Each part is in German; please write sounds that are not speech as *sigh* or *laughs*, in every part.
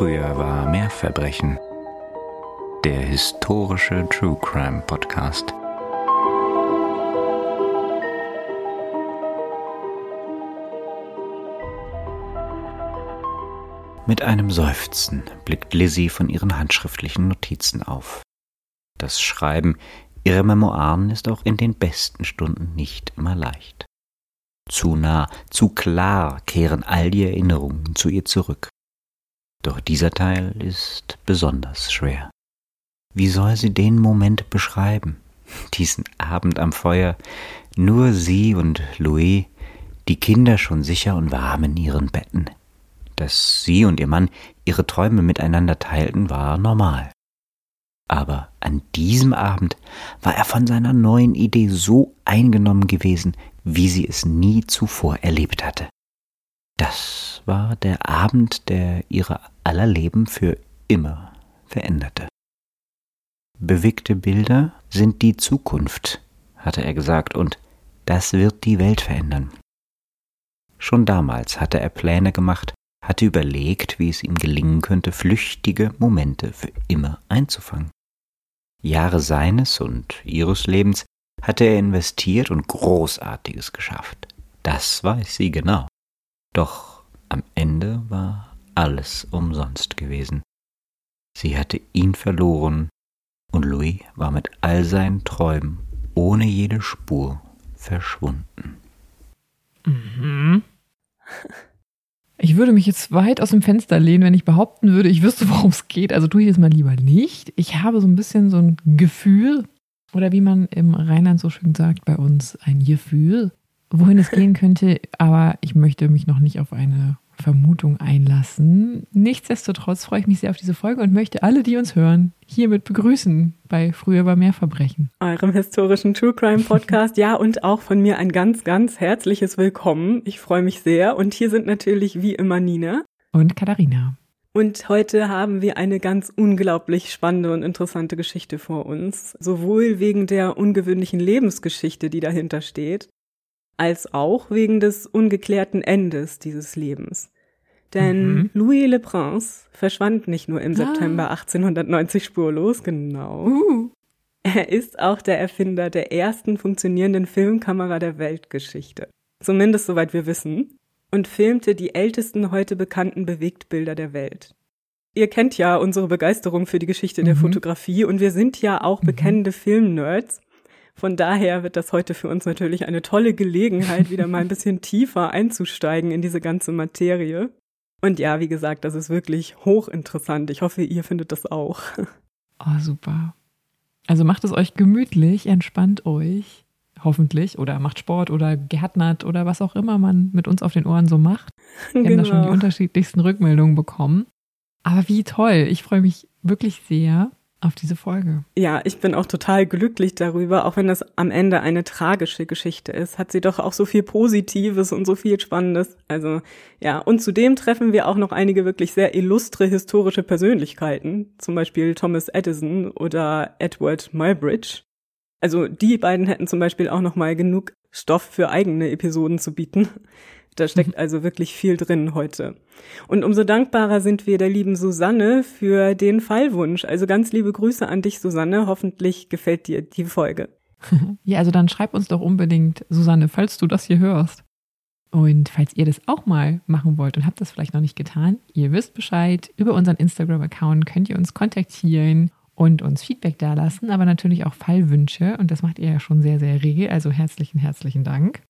Früher war mehr Verbrechen. Der historische True Crime Podcast. Mit einem Seufzen blickt Lizzie von ihren handschriftlichen Notizen auf. Das Schreiben ihrer Memoiren ist auch in den besten Stunden nicht immer leicht. Zu nah, zu klar kehren all die Erinnerungen zu ihr zurück. Doch dieser Teil ist besonders schwer. Wie soll sie den Moment beschreiben? Diesen Abend am Feuer, nur sie und Louis, die Kinder schon sicher und warm in ihren Betten. Dass sie und ihr Mann ihre Träume miteinander teilten, war normal. Aber an diesem Abend war er von seiner neuen Idee so eingenommen gewesen, wie sie es nie zuvor erlebt hatte. Das war der Abend, der ihre aller Leben für immer veränderte. Bewegte Bilder sind die Zukunft, hatte er gesagt, und das wird die Welt verändern. Schon damals hatte er Pläne gemacht, hatte überlegt, wie es ihm gelingen könnte, flüchtige Momente für immer einzufangen. Jahre seines und ihres Lebens hatte er investiert und Großartiges geschafft. Das weiß sie genau. Doch am Ende war alles umsonst gewesen. Sie hatte ihn verloren und Louis war mit all seinen Träumen ohne jede Spur verschwunden. Mhm. Ich würde mich jetzt weit aus dem Fenster lehnen, wenn ich behaupten würde, ich wüsste, worum es geht. Also tue ich das mal lieber nicht. Ich habe so ein bisschen so ein Gefühl, oder wie man im Rheinland so schön sagt bei uns, ein Gefühl, wohin es gehen könnte, aber ich möchte mich noch nicht auf eine Vermutung einlassen. Nichtsdestotrotz freue ich mich sehr auf diese Folge und möchte alle, die uns hören, hiermit begrüßen bei Früher war mehr Verbrechen. Eurem historischen True Crime Podcast. ja, und auch von mir ein ganz, ganz herzliches Willkommen. Ich freue mich sehr. Und hier sind natürlich wie immer Nina. Und Katharina. Und heute haben wir eine ganz unglaublich spannende und interessante Geschichte vor uns. Sowohl wegen der ungewöhnlichen Lebensgeschichte, die dahinter steht, als auch wegen des ungeklärten Endes dieses Lebens. Denn mhm. Louis Le Prince verschwand nicht nur im ah. September 1890 spurlos, genau. Uh. Er ist auch der Erfinder der ersten funktionierenden Filmkamera der Weltgeschichte. Zumindest soweit wir wissen. Und filmte die ältesten heute bekannten Bewegtbilder der Welt. Ihr kennt ja unsere Begeisterung für die Geschichte mhm. der Fotografie und wir sind ja auch mhm. bekennende Filmnerds. Von daher wird das heute für uns natürlich eine tolle Gelegenheit, wieder mal ein bisschen *laughs* tiefer einzusteigen in diese ganze Materie. Und ja, wie gesagt, das ist wirklich hochinteressant. Ich hoffe, ihr findet das auch. *laughs* Oh, super. Also macht es euch gemütlich, entspannt euch, hoffentlich, oder macht Sport oder gärtnert oder was auch immer man mit uns auf den Ohren so macht. *laughs* Wir genau. haben da schon die genau. unterschiedlichsten Rückmeldungen bekommen. Aber wie toll. Ich freue mich wirklich sehr auf diese Folge. Ja, ich bin auch total glücklich darüber, auch wenn das am Ende eine tragische Geschichte ist, hat sie doch auch so viel Positives und so viel Spannendes. Also ja, und zudem treffen wir auch noch einige wirklich sehr illustre historische Persönlichkeiten, zum Beispiel Thomas Edison oder Edward Muybridge. Also die beiden hätten zum Beispiel auch noch mal genug Stoff für eigene Episoden zu bieten. Da steckt also wirklich viel drin heute. Und umso dankbarer sind wir der lieben Susanne für den Fallwunsch. Also ganz liebe Grüße an dich, Susanne. Hoffentlich gefällt dir die Folge. *laughs* Ja, also dann schreib uns doch unbedingt, Susanne, falls du das hier hörst. Und falls ihr das auch mal machen wollt und habt das vielleicht noch nicht getan, ihr wisst Bescheid, über unseren Instagram-Account könnt ihr uns kontaktieren und uns Feedback dalassen, aber natürlich auch Fallwünsche. Und das macht ihr ja schon sehr, sehr rege. Also herzlichen, herzlichen Dank.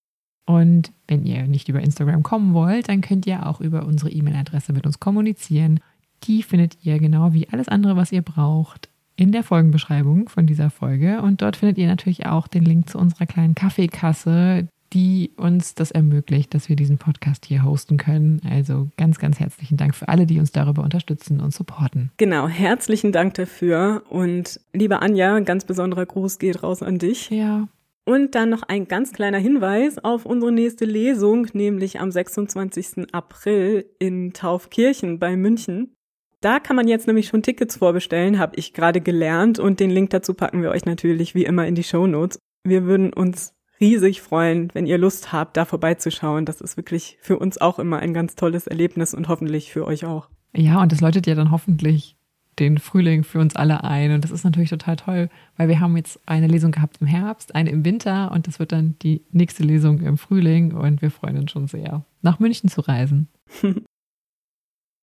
Und wenn ihr nicht über Instagram kommen wollt, dann könnt ihr auch über unsere E-Mail-Adresse mit uns kommunizieren. Die findet ihr genau wie alles andere, was ihr braucht, in der Folgenbeschreibung von dieser Folge. Und dort findet ihr natürlich auch den Link zu unserer kleinen Kaffeekasse, die uns das ermöglicht, dass wir diesen Podcast hier hosten können. Also ganz, ganz herzlichen Dank für alle, die uns darüber unterstützen und supporten. Genau, herzlichen Dank dafür. Und liebe Anja, ein ganz besonderer Gruß geht raus an dich. Ja. Und dann noch ein ganz kleiner Hinweis auf unsere nächste Lesung, nämlich am 26. April in Taufkirchen bei München. Da kann man jetzt nämlich schon Tickets vorbestellen, habe ich gerade gelernt und den Link dazu packen wir euch natürlich wie immer in die Show Notes. Wir würden uns riesig freuen, wenn ihr Lust habt, da vorbeizuschauen. Das ist wirklich für uns auch immer ein ganz tolles Erlebnis und hoffentlich für euch auch. Ja, und das läutet ja dann hoffentlich den Frühling für uns alle ein. Und das ist natürlich total toll, weil wir haben jetzt eine Lesung gehabt im Herbst, eine im Winter und das wird dann die nächste Lesung im Frühling und wir freuen uns schon sehr, nach München zu reisen. *laughs*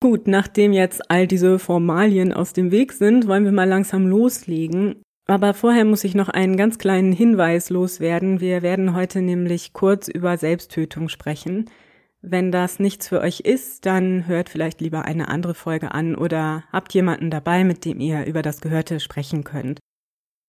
Gut, nachdem jetzt all diese Formalien aus dem Weg sind, wollen wir mal langsam loslegen. Aber vorher muss ich noch einen ganz kleinen Hinweis loswerden. Wir werden heute nämlich kurz über Selbsttötung sprechen. Wenn das nichts für euch ist, dann hört vielleicht lieber eine andere Folge an oder habt jemanden dabei, mit dem ihr über das Gehörte sprechen könnt.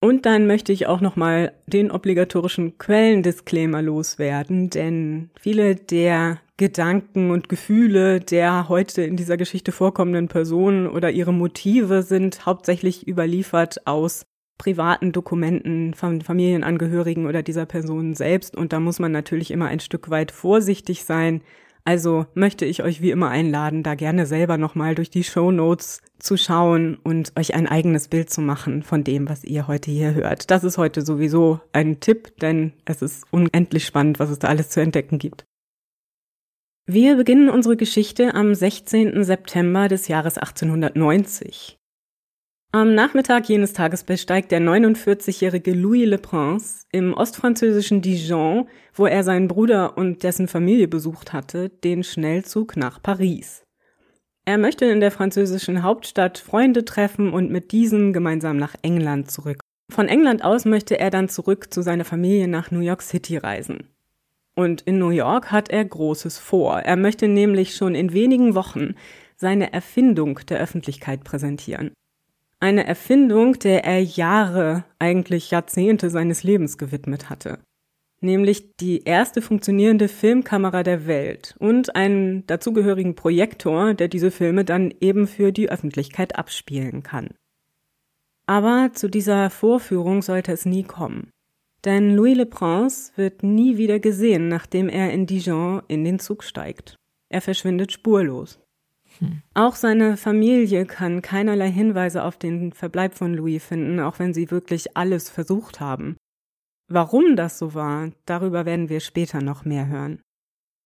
Und dann möchte ich auch nochmal den obligatorischen Quellendisclaimer loswerden, denn viele der Gedanken und Gefühle der heute in dieser Geschichte vorkommenden Personen oder ihre Motive sind hauptsächlich überliefert aus privaten Dokumenten von Familienangehörigen oder dieser Person selbst. Und da muss man natürlich immer ein Stück weit vorsichtig sein. Also möchte ich euch wie immer einladen, da gerne selber nochmal durch die Show Notes zu schauen und euch ein eigenes Bild zu machen von dem, was ihr heute hier hört. Das ist heute sowieso ein Tipp, denn es ist unendlich spannend, was es da alles zu entdecken gibt. Wir beginnen unsere Geschichte am 16. September des Jahres 1890. Am Nachmittag jenes Tages besteigt der 49-jährige Louis Le Prince im ostfranzösischen Dijon, wo er seinen Bruder und dessen Familie besucht hatte, den Schnellzug nach Paris. Er möchte in der französischen Hauptstadt Freunde treffen und mit diesen gemeinsam nach England zurück. Von England aus möchte er dann zurück zu seiner Familie nach New York City reisen. Und in New York hat er Großes vor. Er möchte nämlich schon in wenigen Wochen seine Erfindung der Öffentlichkeit präsentieren. Eine Erfindung, der er Jahre, eigentlich Jahrzehnte seines Lebens gewidmet hatte. Nämlich die erste funktionierende Filmkamera der Welt und einen dazugehörigen Projektor, der diese Filme dann eben für die Öffentlichkeit abspielen kann. Aber zu dieser Vorführung sollte es nie kommen. Denn Louis Le Prince wird nie wieder gesehen, nachdem er in Dijon in den Zug steigt. Er verschwindet spurlos. Auch seine Familie kann keinerlei Hinweise auf den Verbleib von Louis finden, auch wenn sie wirklich alles versucht haben. Warum das so war, darüber werden wir später noch mehr hören.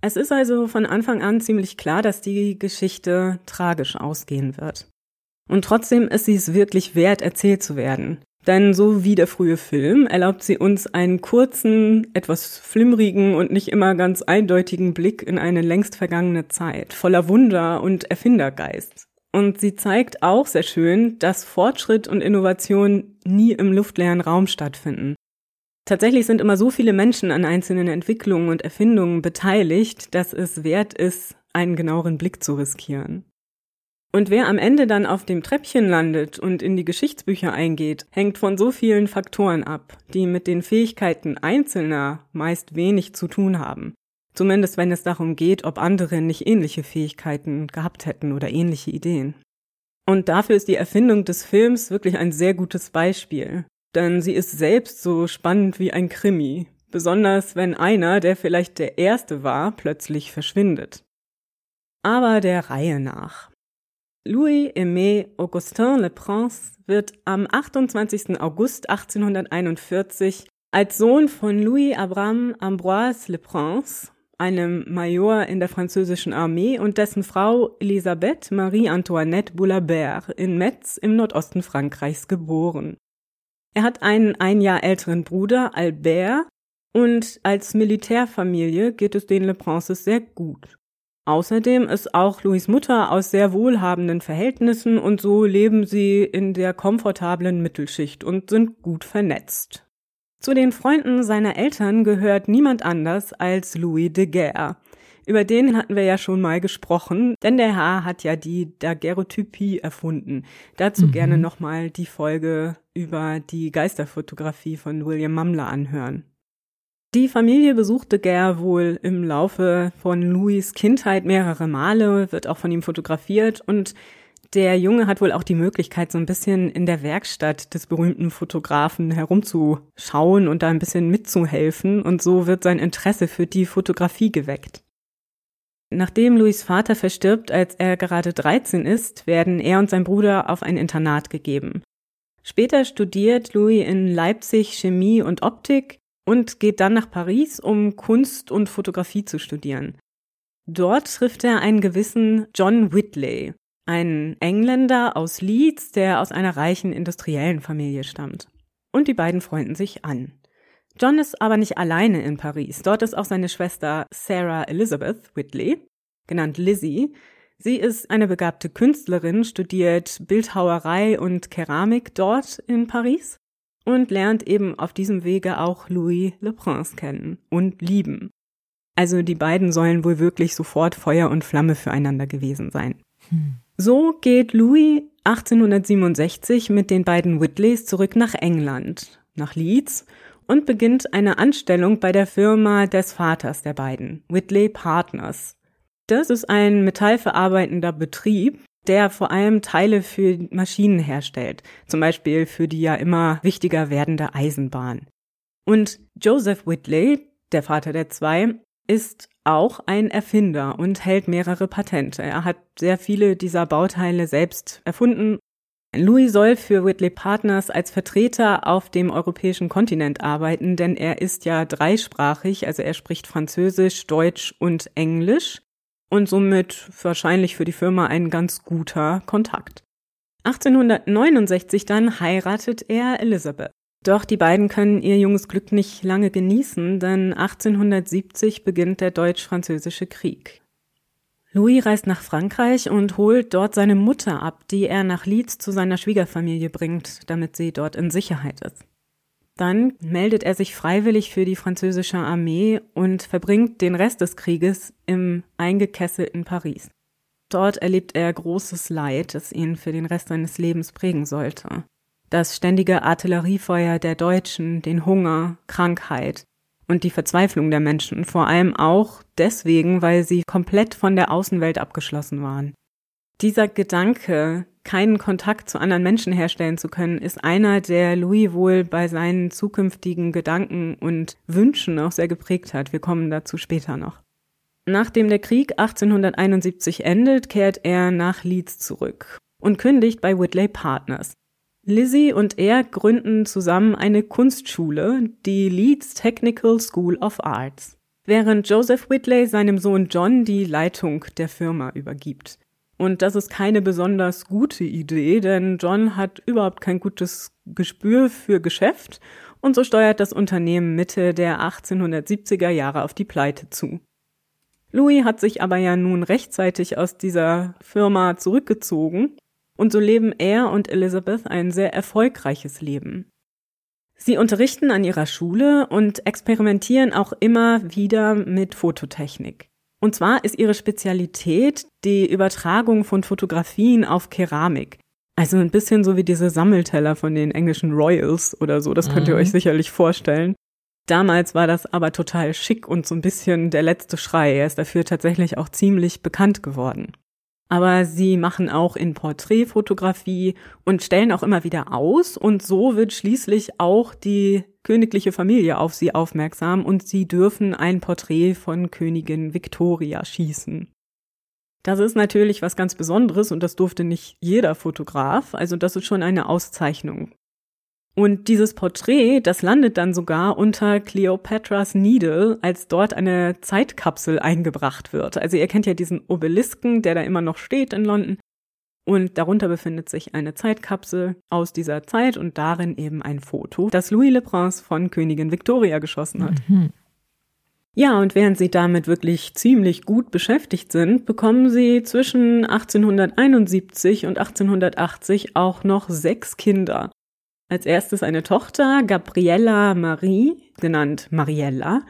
Es ist also von Anfang an ziemlich klar, dass die Geschichte tragisch ausgehen wird. Und trotzdem ist sie es wirklich wert, erzählt zu werden. Denn so wie der frühe Film erlaubt sie uns einen kurzen, etwas flimmerigen und nicht immer ganz eindeutigen Blick in eine längst vergangene Zeit, voller Wunder und Erfindergeist. Und sie zeigt auch sehr schön, dass Fortschritt und Innovation nie im luftleeren Raum stattfinden. Tatsächlich sind immer so viele Menschen an einzelnen Entwicklungen und Erfindungen beteiligt, dass es wert ist, einen genaueren Blick zu riskieren. Und wer am Ende dann auf dem Treppchen landet und in die Geschichtsbücher eingeht, hängt von so vielen Faktoren ab, die mit den Fähigkeiten Einzelner meist wenig zu tun haben. Zumindest wenn es darum geht, ob andere nicht ähnliche Fähigkeiten gehabt hätten oder ähnliche Ideen. Und dafür ist die Erfindung des Films wirklich ein sehr gutes Beispiel. Denn sie ist selbst so spannend wie ein Krimi. Besonders wenn einer, der vielleicht der Erste war, plötzlich verschwindet. Aber der Reihe nach. Louis-Aimé Augustin Le Prince wird am 28. August 1841 als Sohn von Louis Abraham Ambroise Le Prince, einem Major in der französischen Armee, und dessen Frau Elisabeth Marie-Antoinette Boulabert in Metz im Nordosten Frankreichs geboren. Er hat einen ein Jahr älteren Bruder, Albert, und als Militärfamilie geht es den Le Princes sehr gut. Außerdem ist auch Louis Mutter aus sehr wohlhabenden Verhältnissen und so leben sie in der komfortablen Mittelschicht und sind gut vernetzt. Zu den Freunden seiner Eltern gehört niemand anders als Louis de Guerre. Über den hatten wir ja schon mal gesprochen, denn der Herr hat ja die Daguerreotypie erfunden. Dazu mhm. gerne nochmal die Folge über die Geisterfotografie von William Mumler anhören. Die Familie besuchte Ger wohl im Laufe von Louis Kindheit mehrere Male, wird auch von ihm fotografiert und der Junge hat wohl auch die Möglichkeit, so ein bisschen in der Werkstatt des berühmten Fotografen herumzuschauen und da ein bisschen mitzuhelfen und so wird sein Interesse für die Fotografie geweckt. Nachdem Louis Vater verstirbt, als er gerade 13 ist, werden er und sein Bruder auf ein Internat gegeben. Später studiert Louis in Leipzig Chemie und Optik und geht dann nach Paris, um Kunst und Fotografie zu studieren. Dort trifft er einen gewissen John Whitley. ein Engländer aus Leeds, der aus einer reichen industriellen Familie stammt. Und die beiden freunden sich an. John ist aber nicht alleine in Paris. Dort ist auch seine Schwester Sarah Elizabeth Whitley, genannt Lizzie. Sie ist eine begabte Künstlerin, studiert Bildhauerei und Keramik dort in Paris und lernt eben auf diesem Wege auch Louis Le Prince kennen und lieben. Also die beiden sollen wohl wirklich sofort Feuer und Flamme füreinander gewesen sein. Hm. So geht Louis 1867 mit den beiden Whitleys zurück nach England, nach Leeds, und beginnt eine Anstellung bei der Firma des Vaters der beiden, Whitley Partners. Das ist ein metallverarbeitender Betrieb, der vor allem Teile für Maschinen herstellt, zum Beispiel für die ja immer wichtiger werdende Eisenbahn. Und Joseph Whitley, der Vater der zwei, ist auch ein Erfinder und hält mehrere Patente. Er hat sehr viele dieser Bauteile selbst erfunden. Louis soll für Whitley Partners als Vertreter auf dem europäischen Kontinent arbeiten, denn er ist ja dreisprachig, also er spricht Französisch, Deutsch und Englisch und somit wahrscheinlich für die Firma ein ganz guter Kontakt. 1869 dann heiratet er Elizabeth. Doch die beiden können ihr junges Glück nicht lange genießen, denn 1870 beginnt der Deutsch-Französische Krieg. Louis reist nach Frankreich und holt dort seine Mutter ab, die er nach Leeds zu seiner Schwiegerfamilie bringt, damit sie dort in Sicherheit ist. Dann meldet er sich freiwillig für die französische Armee und verbringt den Rest des Krieges im eingekesselten Paris. Dort erlebt er großes Leid, das ihn für den Rest seines Lebens prägen sollte das ständige Artilleriefeuer der Deutschen, den Hunger, Krankheit und die Verzweiflung der Menschen, vor allem auch deswegen, weil sie komplett von der Außenwelt abgeschlossen waren. Dieser Gedanke, keinen Kontakt zu anderen Menschen herstellen zu können, ist einer, der Louis wohl bei seinen zukünftigen Gedanken und Wünschen auch sehr geprägt hat. Wir kommen dazu später noch. Nachdem der Krieg 1871 endet, kehrt er nach Leeds zurück und kündigt bei Whitley Partners. Lizzie und er gründen zusammen eine Kunstschule, die Leeds Technical School of Arts, während Joseph Whitley seinem Sohn John die Leitung der Firma übergibt. Und das ist keine besonders gute Idee, denn John hat überhaupt kein gutes Gespür für Geschäft und so steuert das Unternehmen Mitte der 1870er Jahre auf die Pleite zu. Louis hat sich aber ja nun rechtzeitig aus dieser Firma zurückgezogen und so leben er und Elizabeth ein sehr erfolgreiches Leben. Sie unterrichten an ihrer Schule und experimentieren auch immer wieder mit Fototechnik. Und zwar ist ihre Spezialität die Übertragung von Fotografien auf Keramik. Also ein bisschen so wie diese Sammelteller von den englischen Royals oder so, das könnt ihr mhm. euch sicherlich vorstellen. Damals war das aber total schick und so ein bisschen der letzte Schrei. Er ist dafür tatsächlich auch ziemlich bekannt geworden aber sie machen auch in Porträtfotografie und stellen auch immer wieder aus und so wird schließlich auch die königliche Familie auf sie aufmerksam und sie dürfen ein Porträt von Königin Victoria schießen. Das ist natürlich was ganz Besonderes und das durfte nicht jeder Fotograf, also das ist schon eine Auszeichnung. Und dieses Porträt, das landet dann sogar unter Cleopatras Needle, als dort eine Zeitkapsel eingebracht wird. Also ihr kennt ja diesen Obelisken, der da immer noch steht in London. Und darunter befindet sich eine Zeitkapsel aus dieser Zeit und darin eben ein Foto, das Louis Le Prince von Königin Victoria geschossen hat. Mhm. Ja, und während sie damit wirklich ziemlich gut beschäftigt sind, bekommen sie zwischen 1871 und 1880 auch noch sechs Kinder. Als erstes eine Tochter, Gabriella Marie, genannt Mariella,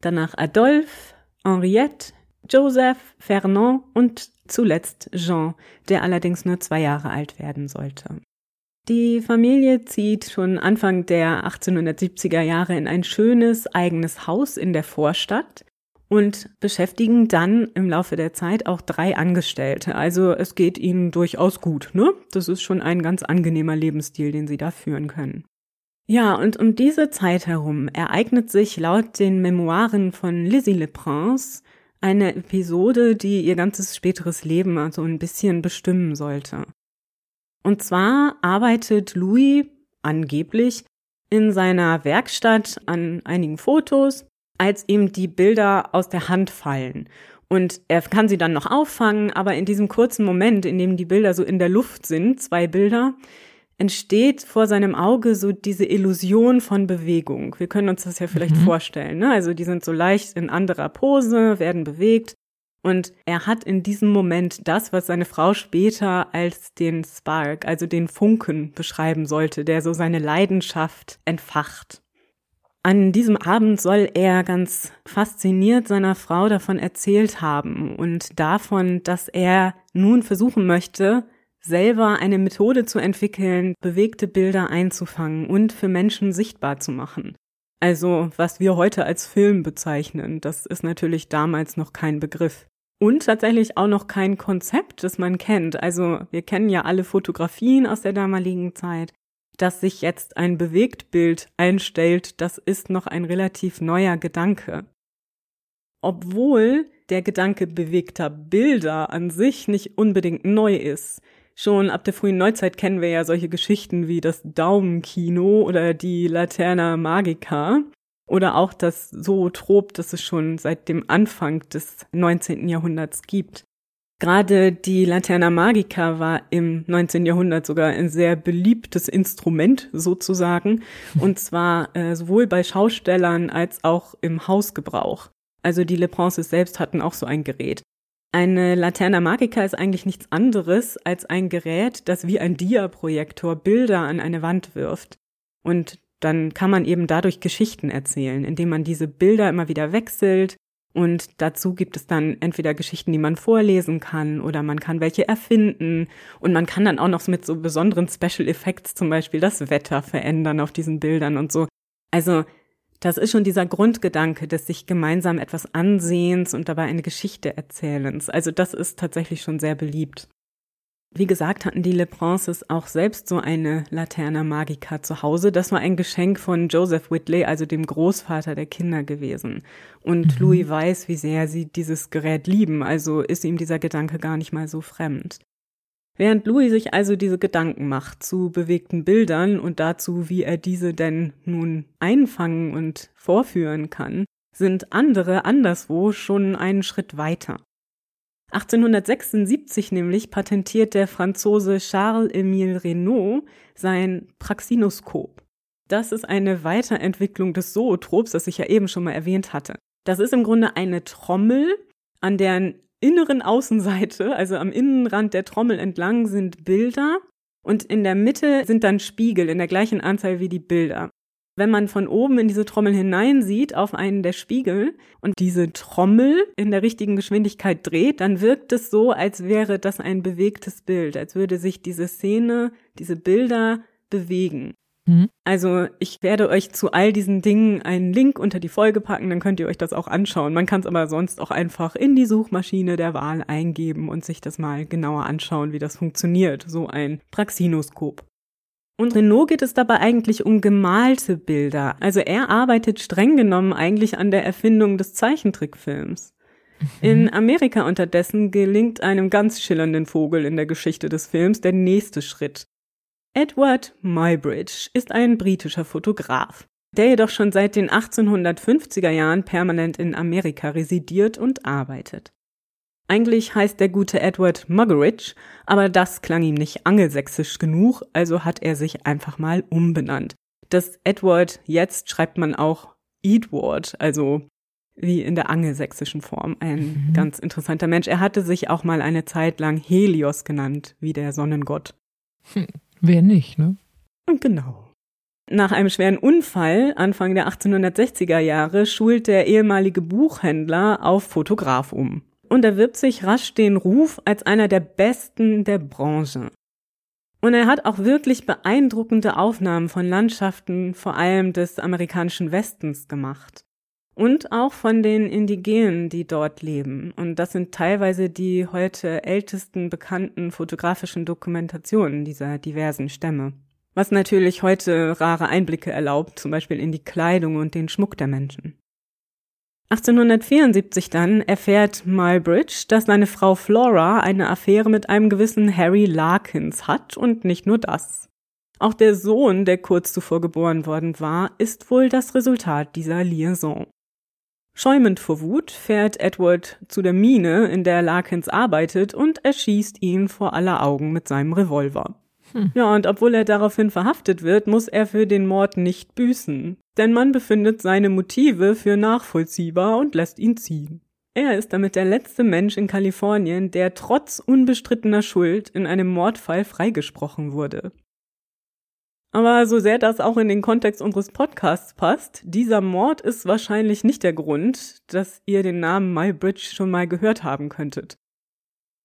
danach Adolphe, Henriette, Joseph, Fernand und zuletzt Jean, der allerdings nur zwei Jahre alt werden sollte. Die Familie zieht schon Anfang der 1870er Jahre in ein schönes eigenes Haus in der Vorstadt und beschäftigen dann im Laufe der Zeit auch drei Angestellte. Also es geht ihnen durchaus gut, ne? Das ist schon ein ganz angenehmer Lebensstil, den sie da führen können. Ja, und um diese Zeit herum ereignet sich laut den Memoiren von Lizzie Le Prince eine Episode, die ihr ganzes späteres Leben also ein bisschen bestimmen sollte. Und zwar arbeitet Louis angeblich in seiner Werkstatt an einigen Fotos als ihm die Bilder aus der Hand fallen. Und er kann sie dann noch auffangen, aber in diesem kurzen Moment, in dem die Bilder so in der Luft sind, zwei Bilder, entsteht vor seinem Auge so diese Illusion von Bewegung. Wir können uns das ja vielleicht mhm. vorstellen. Ne? Also die sind so leicht in anderer Pose, werden bewegt. Und er hat in diesem Moment das, was seine Frau später als den Spark, also den Funken beschreiben sollte, der so seine Leidenschaft entfacht. An diesem Abend soll er ganz fasziniert seiner Frau davon erzählt haben und davon, dass er nun versuchen möchte, selber eine Methode zu entwickeln, bewegte Bilder einzufangen und für Menschen sichtbar zu machen. Also was wir heute als Film bezeichnen, das ist natürlich damals noch kein Begriff. Und tatsächlich auch noch kein Konzept, das man kennt. Also wir kennen ja alle Fotografien aus der damaligen Zeit. Dass sich jetzt ein Bewegtbild einstellt, das ist noch ein relativ neuer Gedanke. Obwohl der Gedanke bewegter Bilder an sich nicht unbedingt neu ist. Schon ab der frühen Neuzeit kennen wir ja solche Geschichten wie das Daumenkino oder die Laterna Magica oder auch das Zootrop, das es schon seit dem Anfang des 19. Jahrhunderts gibt. Gerade die Laterna Magica war im 19. Jahrhundert sogar ein sehr beliebtes Instrument sozusagen, *laughs* und zwar äh, sowohl bei Schaustellern als auch im Hausgebrauch. Also die Leprances selbst hatten auch so ein Gerät. Eine Laterna Magica ist eigentlich nichts anderes als ein Gerät, das wie ein Diaprojektor Bilder an eine Wand wirft. Und dann kann man eben dadurch Geschichten erzählen, indem man diese Bilder immer wieder wechselt. Und dazu gibt es dann entweder Geschichten, die man vorlesen kann, oder man kann welche erfinden. Und man kann dann auch noch mit so besonderen Special Effects zum Beispiel das Wetter verändern auf diesen Bildern und so. Also das ist schon dieser Grundgedanke des sich gemeinsam etwas Ansehens und dabei eine Geschichte erzählens. Also das ist tatsächlich schon sehr beliebt. Wie gesagt, hatten die Leprances auch selbst so eine Laterna Magica zu Hause. Das war ein Geschenk von Joseph Whitley, also dem Großvater der Kinder gewesen. Und mhm. Louis weiß, wie sehr sie dieses Gerät lieben, also ist ihm dieser Gedanke gar nicht mal so fremd. Während Louis sich also diese Gedanken macht zu bewegten Bildern und dazu, wie er diese denn nun einfangen und vorführen kann, sind andere anderswo schon einen Schritt weiter. 1876 nämlich patentiert der Franzose Charles-Émile Reynaud sein Praxinoskop. Das ist eine Weiterentwicklung des Zootrops, das ich ja eben schon mal erwähnt hatte. Das ist im Grunde eine Trommel, an deren inneren Außenseite, also am Innenrand der Trommel entlang, sind Bilder und in der Mitte sind dann Spiegel in der gleichen Anzahl wie die Bilder. Wenn man von oben in diese Trommel hineinsieht auf einen der Spiegel und diese Trommel in der richtigen Geschwindigkeit dreht, dann wirkt es so, als wäre das ein bewegtes Bild, als würde sich diese Szene, diese Bilder bewegen. Mhm. Also ich werde euch zu all diesen Dingen einen Link unter die Folge packen, dann könnt ihr euch das auch anschauen. Man kann es aber sonst auch einfach in die Suchmaschine der Wahl eingeben und sich das mal genauer anschauen, wie das funktioniert, so ein Praxinoskop. Und Renault geht es dabei eigentlich um gemalte Bilder. Also er arbeitet streng genommen eigentlich an der Erfindung des Zeichentrickfilms. Mhm. In Amerika unterdessen gelingt einem ganz schillernden Vogel in der Geschichte des Films der nächste Schritt. Edward Muybridge ist ein britischer Fotograf, der jedoch schon seit den 1850er Jahren permanent in Amerika residiert und arbeitet. Eigentlich heißt der gute Edward Muggeridge, aber das klang ihm nicht angelsächsisch genug, also hat er sich einfach mal umbenannt. Das Edward jetzt schreibt man auch Edward, also wie in der angelsächsischen Form. Ein mhm. ganz interessanter Mensch. Er hatte sich auch mal eine Zeit lang Helios genannt, wie der Sonnengott. Hm. Wer nicht, ne? Genau. Nach einem schweren Unfall Anfang der 1860er Jahre schult der ehemalige Buchhändler auf Fotograf um und erwirbt sich rasch den Ruf als einer der besten der Branche. Und er hat auch wirklich beeindruckende Aufnahmen von Landschaften, vor allem des amerikanischen Westens gemacht und auch von den Indigenen, die dort leben. Und das sind teilweise die heute ältesten bekannten fotografischen Dokumentationen dieser diversen Stämme. Was natürlich heute rare Einblicke erlaubt, zum Beispiel in die Kleidung und den Schmuck der Menschen. 1874 dann erfährt Muybridge, dass seine Frau Flora eine Affäre mit einem gewissen Harry Larkins hat und nicht nur das. Auch der Sohn, der kurz zuvor geboren worden war, ist wohl das Resultat dieser Liaison. Schäumend vor Wut fährt Edward zu der Mine, in der Larkins arbeitet, und erschießt ihn vor aller Augen mit seinem Revolver. Hm. Ja, und obwohl er daraufhin verhaftet wird, muss er für den Mord nicht büßen. Denn man befindet seine Motive für nachvollziehbar und lässt ihn ziehen. Er ist damit der letzte Mensch in Kalifornien, der trotz unbestrittener Schuld in einem Mordfall freigesprochen wurde. Aber so sehr das auch in den Kontext unseres Podcasts passt, dieser Mord ist wahrscheinlich nicht der Grund, dass ihr den Namen Mybridge schon mal gehört haben könntet.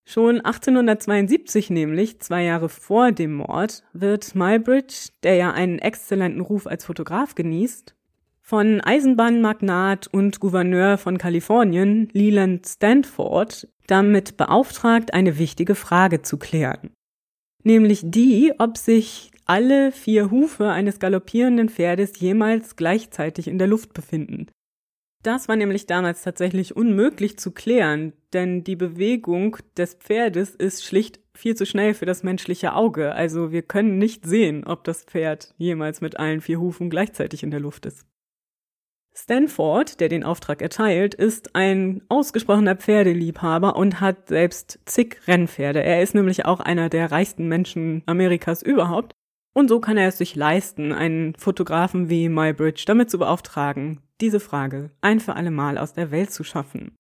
Schon 1872 nämlich, zwei Jahre vor dem Mord, wird Mybridge, der ja einen exzellenten Ruf als Fotograf genießt, von Eisenbahnmagnat und Gouverneur von Kalifornien, Leland Stanford, damit beauftragt, eine wichtige Frage zu klären. Nämlich die, ob sich alle vier Hufe eines galoppierenden Pferdes jemals gleichzeitig in der Luft befinden. Das war nämlich damals tatsächlich unmöglich zu klären, denn die Bewegung des Pferdes ist schlicht viel zu schnell für das menschliche Auge, also wir können nicht sehen, ob das Pferd jemals mit allen vier Hufen gleichzeitig in der Luft ist. Stanford, der den Auftrag erteilt, ist ein ausgesprochener Pferdeliebhaber und hat selbst zig Rennpferde. Er ist nämlich auch einer der reichsten Menschen Amerikas überhaupt und so kann er es sich leisten, einen Fotografen wie Mybridge damit zu beauftragen, diese Frage ein für alle Mal aus der Welt zu schaffen.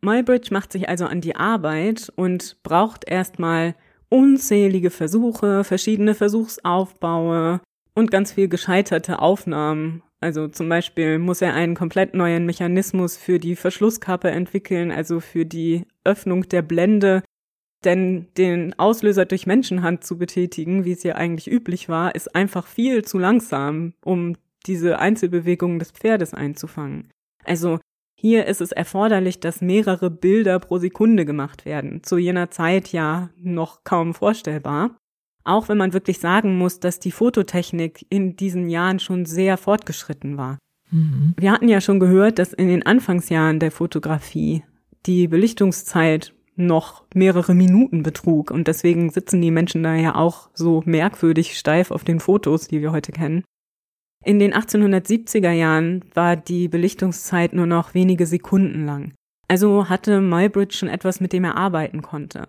Mybridge macht sich also an die Arbeit und braucht erstmal unzählige Versuche, verschiedene Versuchsaufbaue und ganz viel gescheiterte Aufnahmen. Also zum Beispiel muss er einen komplett neuen Mechanismus für die Verschlusskappe entwickeln, also für die Öffnung der Blende, denn den Auslöser durch Menschenhand zu betätigen, wie es ja eigentlich üblich war, ist einfach viel zu langsam, um diese Einzelbewegungen des Pferdes einzufangen. Also hier ist es erforderlich, dass mehrere Bilder pro Sekunde gemacht werden. Zu jener Zeit ja noch kaum vorstellbar. Auch wenn man wirklich sagen muss, dass die Fototechnik in diesen Jahren schon sehr fortgeschritten war. Mhm. Wir hatten ja schon gehört, dass in den Anfangsjahren der Fotografie die Belichtungszeit noch mehrere Minuten betrug. Und deswegen sitzen die Menschen da ja auch so merkwürdig steif auf den Fotos, die wir heute kennen. In den 1870er Jahren war die Belichtungszeit nur noch wenige Sekunden lang. Also hatte Muybridge schon etwas, mit dem er arbeiten konnte.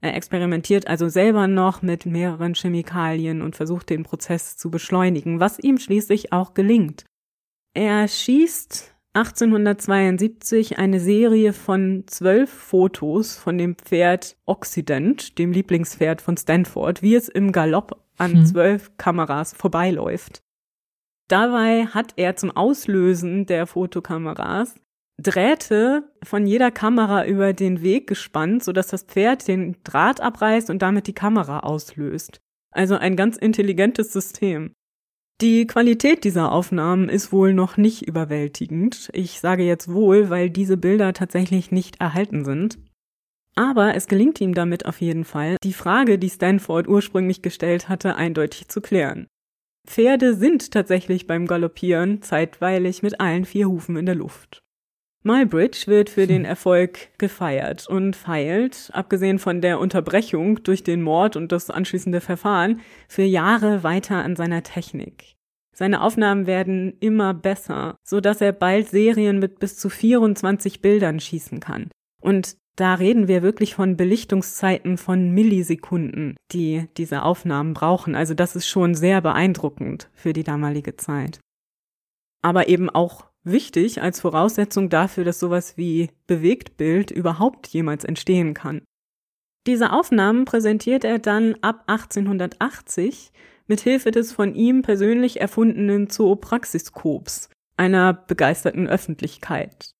Er experimentiert also selber noch mit mehreren Chemikalien und versucht den Prozess zu beschleunigen, was ihm schließlich auch gelingt. Er schießt 1872 eine Serie von zwölf Fotos von dem Pferd Occident, dem Lieblingspferd von Stanford, wie es im Galopp an hm. zwölf Kameras vorbeiläuft. Dabei hat er zum Auslösen der Fotokameras Drähte von jeder Kamera über den Weg gespannt, sodass das Pferd den Draht abreißt und damit die Kamera auslöst. Also ein ganz intelligentes System. Die Qualität dieser Aufnahmen ist wohl noch nicht überwältigend. Ich sage jetzt wohl, weil diese Bilder tatsächlich nicht erhalten sind. Aber es gelingt ihm damit auf jeden Fall, die Frage, die Stanford ursprünglich gestellt hatte, eindeutig zu klären. Pferde sind tatsächlich beim Galoppieren zeitweilig mit allen vier Hufen in der Luft. Mybridge wird für den Erfolg gefeiert und feilt, abgesehen von der Unterbrechung durch den Mord und das anschließende Verfahren, für Jahre weiter an seiner Technik. Seine Aufnahmen werden immer besser, so dass er bald Serien mit bis zu 24 Bildern schießen kann. Und da reden wir wirklich von Belichtungszeiten von Millisekunden, die diese Aufnahmen brauchen. Also das ist schon sehr beeindruckend für die damalige Zeit. Aber eben auch wichtig als Voraussetzung dafür, dass sowas wie Bewegtbild überhaupt jemals entstehen kann. Diese Aufnahmen präsentiert er dann ab 1880 mit Hilfe des von ihm persönlich erfundenen Zoopraxiskops einer begeisterten Öffentlichkeit.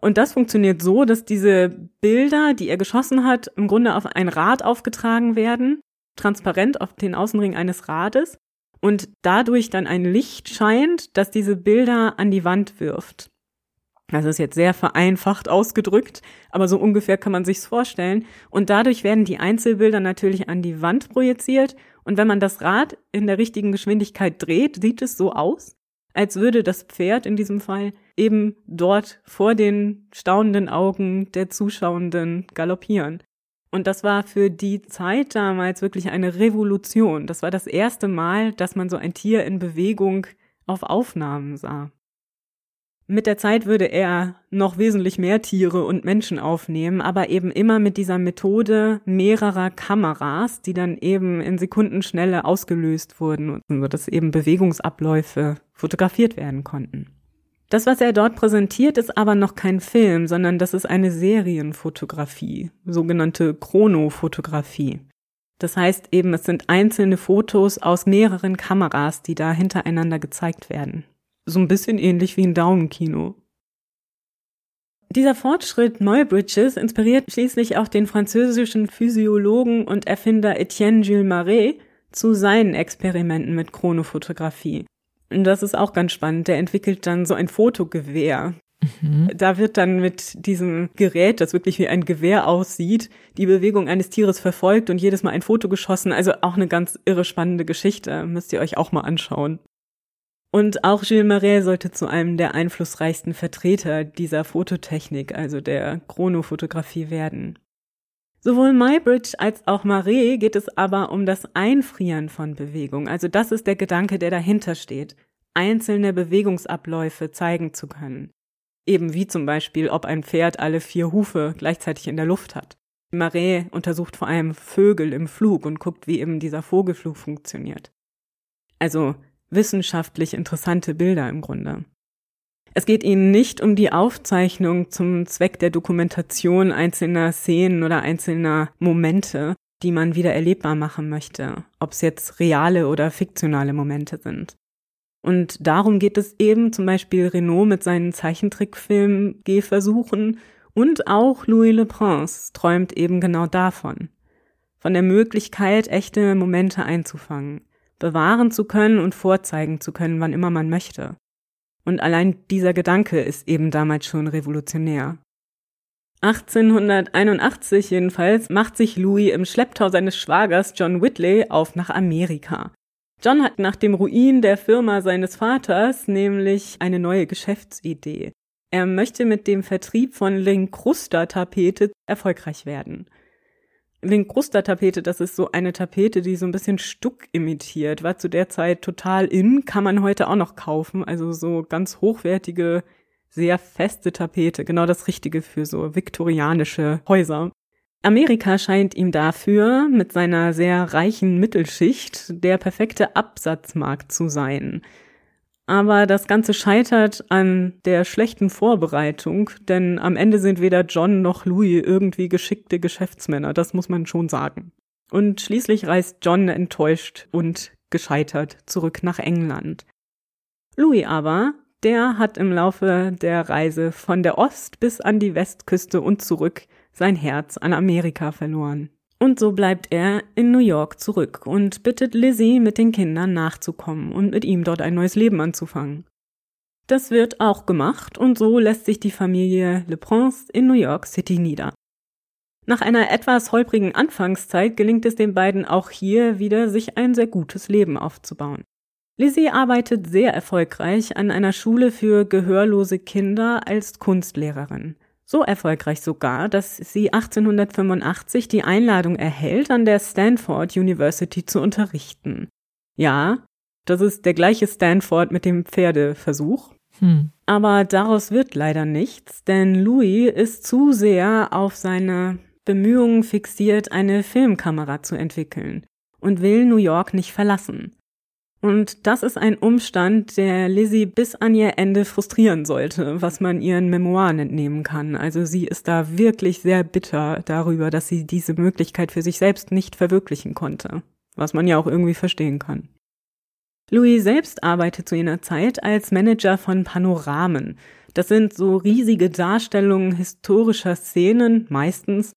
Und das funktioniert so, dass diese Bilder, die er geschossen hat, im Grunde auf ein Rad aufgetragen werden, transparent auf den Außenring eines Rades und dadurch dann ein Licht scheint, das diese Bilder an die Wand wirft. Das ist jetzt sehr vereinfacht ausgedrückt, aber so ungefähr kann man sich's vorstellen. Und dadurch werden die Einzelbilder natürlich an die Wand projiziert. Und wenn man das Rad in der richtigen Geschwindigkeit dreht, sieht es so aus, als würde das Pferd in diesem Fall eben dort vor den staunenden Augen der Zuschauenden galoppieren. Und das war für die Zeit damals wirklich eine Revolution. Das war das erste Mal, dass man so ein Tier in Bewegung auf Aufnahmen sah. Mit der Zeit würde er noch wesentlich mehr Tiere und Menschen aufnehmen, aber eben immer mit dieser Methode mehrerer Kameras, die dann eben in Sekundenschnelle ausgelöst wurden, sodass eben Bewegungsabläufe fotografiert werden konnten. Das, was er dort präsentiert, ist aber noch kein Film, sondern das ist eine Serienfotografie, sogenannte Chronofotografie. Das heißt eben, es sind einzelne Fotos aus mehreren Kameras, die da hintereinander gezeigt werden so ein bisschen ähnlich wie ein Daumenkino. Dieser Fortschritt Muybridges inspiriert schließlich auch den französischen Physiologen und Erfinder Etienne Jules Marais zu seinen Experimenten mit Chronofotografie. Und das ist auch ganz spannend. Der entwickelt dann so ein Fotogewehr. Mhm. Da wird dann mit diesem Gerät, das wirklich wie ein Gewehr aussieht, die Bewegung eines Tieres verfolgt und jedes Mal ein Foto geschossen. Also auch eine ganz irre spannende Geschichte. Müsst ihr euch auch mal anschauen. Und auch Gilles Marais sollte zu einem der einflussreichsten Vertreter dieser Fototechnik, also der Chronofotografie werden. Sowohl Muybridge als auch Marais geht es aber um das Einfrieren von Bewegung. Also das ist der Gedanke, der dahinter steht, einzelne Bewegungsabläufe zeigen zu können. Eben wie zum Beispiel, ob ein Pferd alle vier Hufe gleichzeitig in der Luft hat. Marais untersucht vor allem Vögel im Flug und guckt, wie eben dieser Vogelflug funktioniert. Also wissenschaftlich interessante Bilder im Grunde. Es geht ihnen nicht um die Aufzeichnung zum Zweck der Dokumentation einzelner Szenen oder einzelner Momente, die man wieder erlebbar machen möchte, ob es jetzt reale oder fiktionale Momente sind. Und darum geht es eben zum Beispiel Renault mit seinen Zeichentrickfilmen Gehversuchen und auch Louis Le Prince träumt eben genau davon. Von der Möglichkeit, echte Momente einzufangen bewahren zu können und vorzeigen zu können, wann immer man möchte. Und allein dieser Gedanke ist eben damals schon revolutionär. 1881 jedenfalls macht sich Louis im Schlepptau seines Schwagers John Whitley auf nach Amerika. John hat nach dem Ruin der Firma seines Vaters nämlich eine neue Geschäftsidee. Er möchte mit dem Vertrieb von Linkruster-Tapete erfolgreich werden. Linkruster-Tapete, das ist so eine Tapete, die so ein bisschen Stuck imitiert, war zu der Zeit total in, kann man heute auch noch kaufen, also so ganz hochwertige, sehr feste Tapete, genau das Richtige für so viktorianische Häuser. Amerika scheint ihm dafür mit seiner sehr reichen Mittelschicht der perfekte Absatzmarkt zu sein. Aber das Ganze scheitert an der schlechten Vorbereitung, denn am Ende sind weder John noch Louis irgendwie geschickte Geschäftsmänner, das muss man schon sagen. Und schließlich reist John enttäuscht und gescheitert zurück nach England. Louis aber, der hat im Laufe der Reise von der Ost bis an die Westküste und zurück sein Herz an Amerika verloren. Und so bleibt er in New York zurück und bittet Lizzie, mit den Kindern nachzukommen und mit ihm dort ein neues Leben anzufangen. Das wird auch gemacht und so lässt sich die Familie Le Prince in New York City nieder. Nach einer etwas holprigen Anfangszeit gelingt es den beiden auch hier wieder, sich ein sehr gutes Leben aufzubauen. Lizzie arbeitet sehr erfolgreich an einer Schule für gehörlose Kinder als Kunstlehrerin. So erfolgreich sogar, dass sie 1885 die Einladung erhält, an der Stanford University zu unterrichten. Ja, das ist der gleiche Stanford mit dem Pferdeversuch. Hm. Aber daraus wird leider nichts, denn Louis ist zu sehr auf seine Bemühungen fixiert, eine Filmkamera zu entwickeln und will New York nicht verlassen. Und das ist ein Umstand, der Lizzie bis an ihr Ende frustrieren sollte, was man ihren Memoiren entnehmen kann. Also sie ist da wirklich sehr bitter darüber, dass sie diese Möglichkeit für sich selbst nicht verwirklichen konnte, was man ja auch irgendwie verstehen kann. Louis selbst arbeitet zu jener Zeit als Manager von Panoramen. Das sind so riesige Darstellungen historischer Szenen, meistens,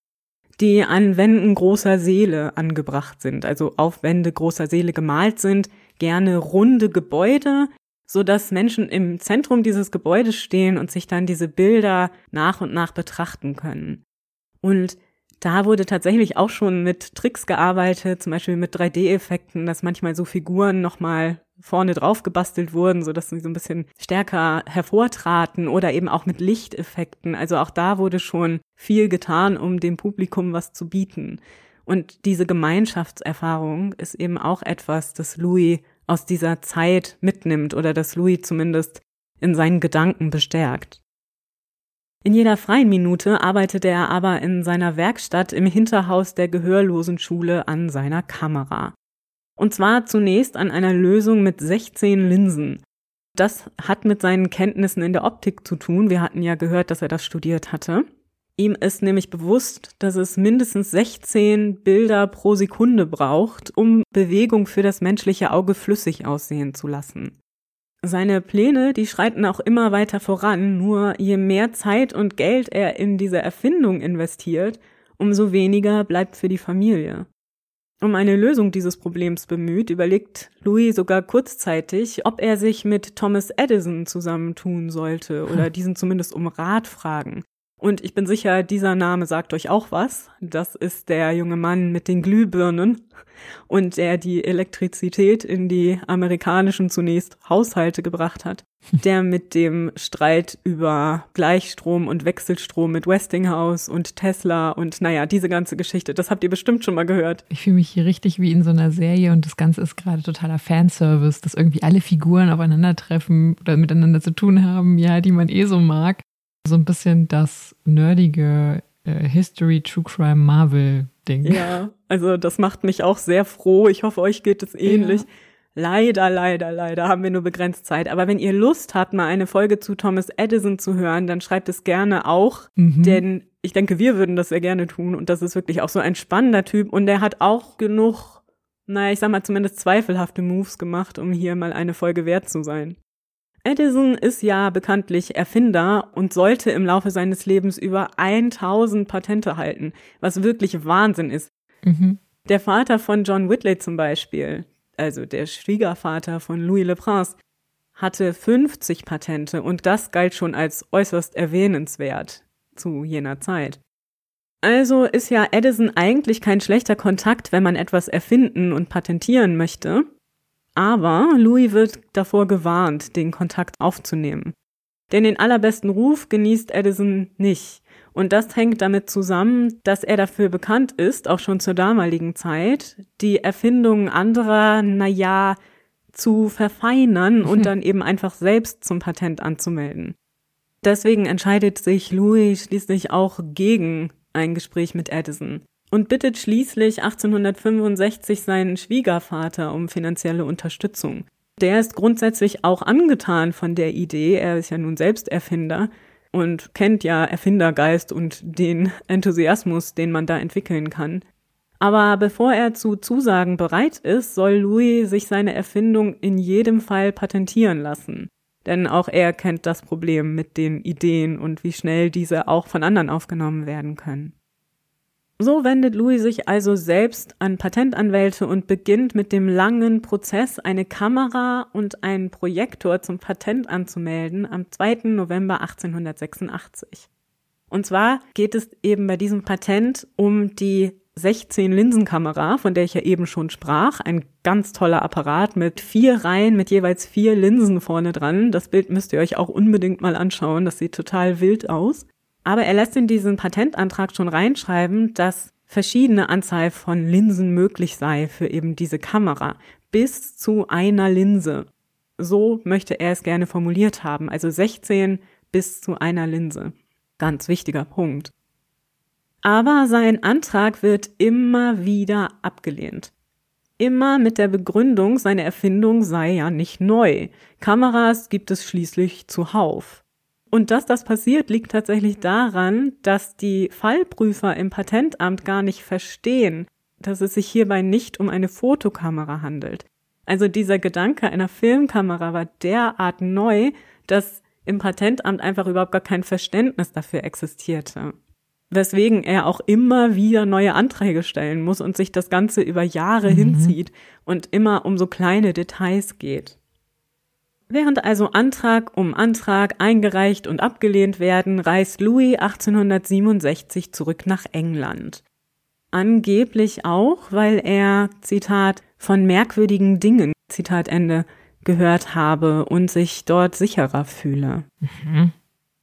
die an Wänden großer Seele angebracht sind, also auf Wände großer Seele gemalt sind, gerne runde Gebäude, so dass Menschen im Zentrum dieses Gebäudes stehen und sich dann diese Bilder nach und nach betrachten können. Und da wurde tatsächlich auch schon mit Tricks gearbeitet, zum Beispiel mit 3D-Effekten, dass manchmal so Figuren nochmal vorne drauf gebastelt wurden, so dass sie so ein bisschen stärker hervortraten oder eben auch mit Lichteffekten. Also auch da wurde schon viel getan, um dem Publikum was zu bieten. Und diese Gemeinschaftserfahrung ist eben auch etwas, das Louis aus dieser Zeit mitnimmt oder dass Louis zumindest in seinen Gedanken bestärkt. In jeder freien Minute arbeitete er aber in seiner Werkstatt im Hinterhaus der Gehörlosenschule an seiner Kamera. Und zwar zunächst an einer Lösung mit 16 Linsen. Das hat mit seinen Kenntnissen in der Optik zu tun. Wir hatten ja gehört, dass er das studiert hatte. Ihm ist nämlich bewusst, dass es mindestens 16 Bilder pro Sekunde braucht, um Bewegung für das menschliche Auge flüssig aussehen zu lassen. Seine Pläne, die schreiten auch immer weiter voran, nur je mehr Zeit und Geld er in diese Erfindung investiert, umso weniger bleibt für die Familie. Um eine Lösung dieses Problems bemüht, überlegt Louis sogar kurzzeitig, ob er sich mit Thomas Edison zusammentun sollte oder diesen zumindest um Rat fragen. Und ich bin sicher, dieser Name sagt euch auch was. Das ist der junge Mann mit den Glühbirnen und der die Elektrizität in die amerikanischen zunächst Haushalte gebracht hat. *laughs* Der mit dem Streit über Gleichstrom und Wechselstrom mit Westinghouse und Tesla und naja, diese ganze Geschichte, das habt ihr bestimmt schon mal gehört. Ich fühle mich hier richtig wie in so einer Serie und das Ganze ist gerade totaler Fanservice, dass irgendwie alle Figuren aufeinandertreffen oder miteinander zu tun haben, ja, die man eh so mag so ein bisschen das nerdige äh, History True Crime Marvel Ding. Ja, also das macht mich auch sehr froh. Ich hoffe, euch geht es ähnlich. Ja. Leider, leider, leider haben wir nur begrenzt Zeit. Aber wenn ihr Lust habt, mal eine Folge zu Thomas Edison zu hören, dann schreibt es gerne auch, mhm. denn ich denke, wir würden das sehr gerne tun und das ist wirklich auch so ein spannender Typ und der hat auch genug, naja, ich sag mal zumindest zweifelhafte Moves gemacht, um hier mal eine Folge wert zu sein. Edison ist ja bekanntlich Erfinder und sollte im Laufe seines Lebens über 1000 Patente halten, was wirklich Wahnsinn ist. Mhm. Der Vater von John Whitley zum Beispiel, also der Schwiegervater von Louis Le Prince, hatte 50 Patente und das galt schon als äußerst erwähnenswert zu jener Zeit. Also ist ja Edison eigentlich kein schlechter Kontakt, wenn man etwas erfinden und patentieren möchte. Aber Louis wird davor gewarnt, den Kontakt aufzunehmen. Denn den allerbesten Ruf genießt Edison nicht. Und das hängt damit zusammen, dass er dafür bekannt ist, auch schon zur damaligen Zeit, die Erfindungen anderer, na ja, zu verfeinern *laughs* und dann eben einfach selbst zum Patent anzumelden. Deswegen entscheidet sich Louis schließlich auch gegen ein Gespräch mit Edison und bittet schließlich 1865 seinen Schwiegervater um finanzielle Unterstützung. Der ist grundsätzlich auch angetan von der Idee, er ist ja nun selbst Erfinder und kennt ja Erfindergeist und den Enthusiasmus, den man da entwickeln kann. Aber bevor er zu Zusagen bereit ist, soll Louis sich seine Erfindung in jedem Fall patentieren lassen. Denn auch er kennt das Problem mit den Ideen und wie schnell diese auch von anderen aufgenommen werden können. So wendet Louis sich also selbst an Patentanwälte und beginnt mit dem langen Prozess, eine Kamera und einen Projektor zum Patent anzumelden am 2. November 1886. Und zwar geht es eben bei diesem Patent um die 16 Linsenkamera, von der ich ja eben schon sprach. Ein ganz toller Apparat mit vier Reihen mit jeweils vier Linsen vorne dran. Das Bild müsst ihr euch auch unbedingt mal anschauen. Das sieht total wild aus. Aber er lässt in diesen Patentantrag schon reinschreiben, dass verschiedene Anzahl von Linsen möglich sei für eben diese Kamera. Bis zu einer Linse. So möchte er es gerne formuliert haben. Also 16 bis zu einer Linse. Ganz wichtiger Punkt. Aber sein Antrag wird immer wieder abgelehnt. Immer mit der Begründung, seine Erfindung sei ja nicht neu. Kameras gibt es schließlich zuhauf. Und dass das passiert, liegt tatsächlich daran, dass die Fallprüfer im Patentamt gar nicht verstehen, dass es sich hierbei nicht um eine Fotokamera handelt. Also dieser Gedanke einer Filmkamera war derart neu, dass im Patentamt einfach überhaupt gar kein Verständnis dafür existierte. Weswegen er auch immer wieder neue Anträge stellen muss und sich das Ganze über Jahre mhm. hinzieht und immer um so kleine Details geht. Während also Antrag um Antrag eingereicht und abgelehnt werden, reist Louis 1867 zurück nach England. Angeblich auch, weil er, Zitat, von merkwürdigen Dingen, Zitat Ende, gehört habe und sich dort sicherer fühle. Mhm.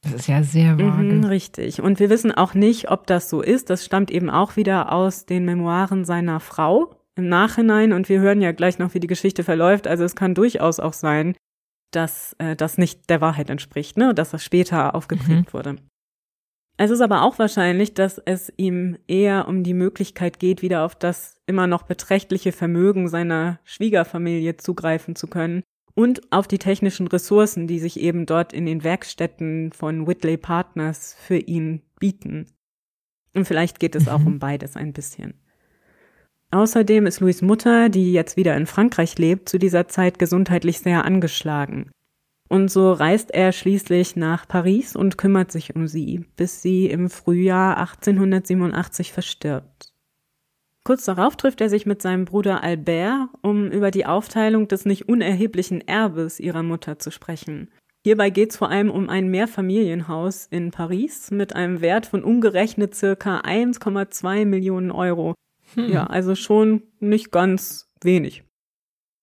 Das ist ja sehr vage. Mhm, richtig. Und wir wissen auch nicht, ob das so ist. Das stammt eben auch wieder aus den Memoiren seiner Frau im Nachhinein. Und wir hören ja gleich noch, wie die Geschichte verläuft. Also es kann durchaus auch sein, dass äh, das nicht der Wahrheit entspricht, ne, dass das später aufgekriegt mhm. wurde. Es ist aber auch wahrscheinlich, dass es ihm eher um die Möglichkeit geht, wieder auf das immer noch beträchtliche Vermögen seiner Schwiegerfamilie zugreifen zu können und auf die technischen Ressourcen, die sich eben dort in den Werkstätten von Whitley Partners für ihn bieten. Und vielleicht geht es auch mhm. um beides ein bisschen. Außerdem ist Louis Mutter, die jetzt wieder in Frankreich lebt, zu dieser Zeit gesundheitlich sehr angeschlagen. Und so reist er schließlich nach Paris und kümmert sich um sie, bis sie im Frühjahr 1887 verstirbt. Kurz darauf trifft er sich mit seinem Bruder Albert, um über die Aufteilung des nicht unerheblichen Erbes ihrer Mutter zu sprechen. Hierbei geht es vor allem um ein Mehrfamilienhaus in Paris mit einem Wert von umgerechnet circa 1,2 Millionen Euro. Hm. Ja, also schon nicht ganz wenig.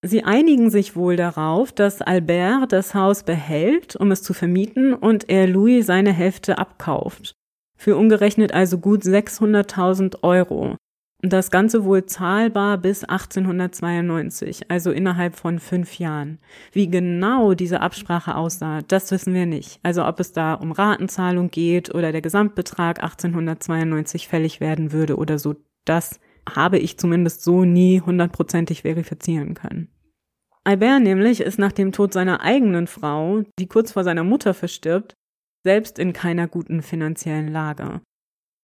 Sie einigen sich wohl darauf, dass Albert das Haus behält, um es zu vermieten, und er Louis seine Hälfte abkauft. Für umgerechnet also gut 600.000 Euro. Das Ganze wohl zahlbar bis 1892, also innerhalb von fünf Jahren. Wie genau diese Absprache aussah, das wissen wir nicht. Also ob es da um Ratenzahlung geht oder der Gesamtbetrag 1892 fällig werden würde oder so, das habe ich zumindest so nie hundertprozentig verifizieren können. Albert nämlich ist nach dem Tod seiner eigenen Frau, die kurz vor seiner Mutter verstirbt, selbst in keiner guten finanziellen Lage.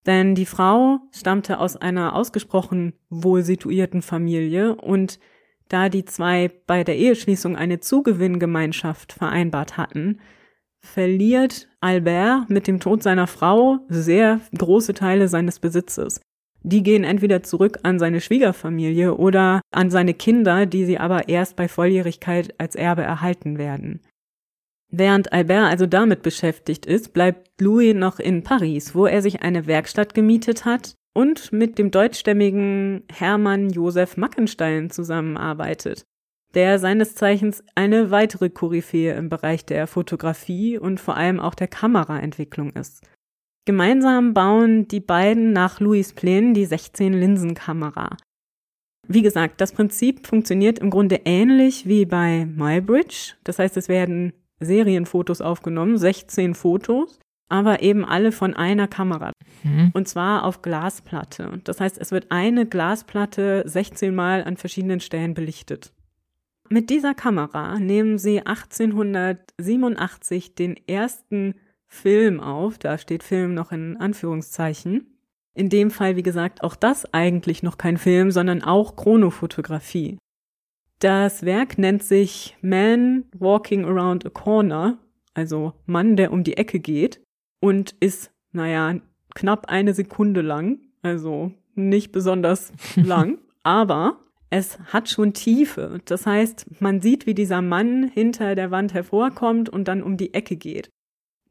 Denn die Frau stammte aus einer ausgesprochen wohl situierten Familie und da die zwei bei der Eheschließung eine Zugewinngemeinschaft vereinbart hatten, verliert Albert mit dem Tod seiner Frau sehr große Teile seines Besitzes. Die gehen entweder zurück an seine Schwiegerfamilie oder an seine Kinder, die sie aber erst bei Volljährigkeit als Erbe erhalten werden. Während Albert also damit beschäftigt ist, bleibt Louis noch in Paris, wo er sich eine Werkstatt gemietet hat und mit dem deutschstämmigen Hermann Josef Mackenstein zusammenarbeitet, der seines Zeichens eine weitere Koryphäe im Bereich der Fotografie und vor allem auch der Kameraentwicklung ist. Gemeinsam bauen die beiden nach Louis Plänen die 16-Linsen-Kamera. Wie gesagt, das Prinzip funktioniert im Grunde ähnlich wie bei Muybridge. Das heißt, es werden Serienfotos aufgenommen, 16 Fotos, aber eben alle von einer Kamera. Mhm. Und zwar auf Glasplatte. Das heißt, es wird eine Glasplatte 16 Mal an verschiedenen Stellen belichtet. Mit dieser Kamera nehmen sie 1887 den ersten Film auf, da steht Film noch in Anführungszeichen. In dem Fall, wie gesagt, auch das eigentlich noch kein Film, sondern auch Chronofotografie. Das Werk nennt sich Man Walking Around a Corner, also Mann, der um die Ecke geht und ist, naja, knapp eine Sekunde lang, also nicht besonders *laughs* lang, aber es hat schon Tiefe. Das heißt, man sieht, wie dieser Mann hinter der Wand hervorkommt und dann um die Ecke geht.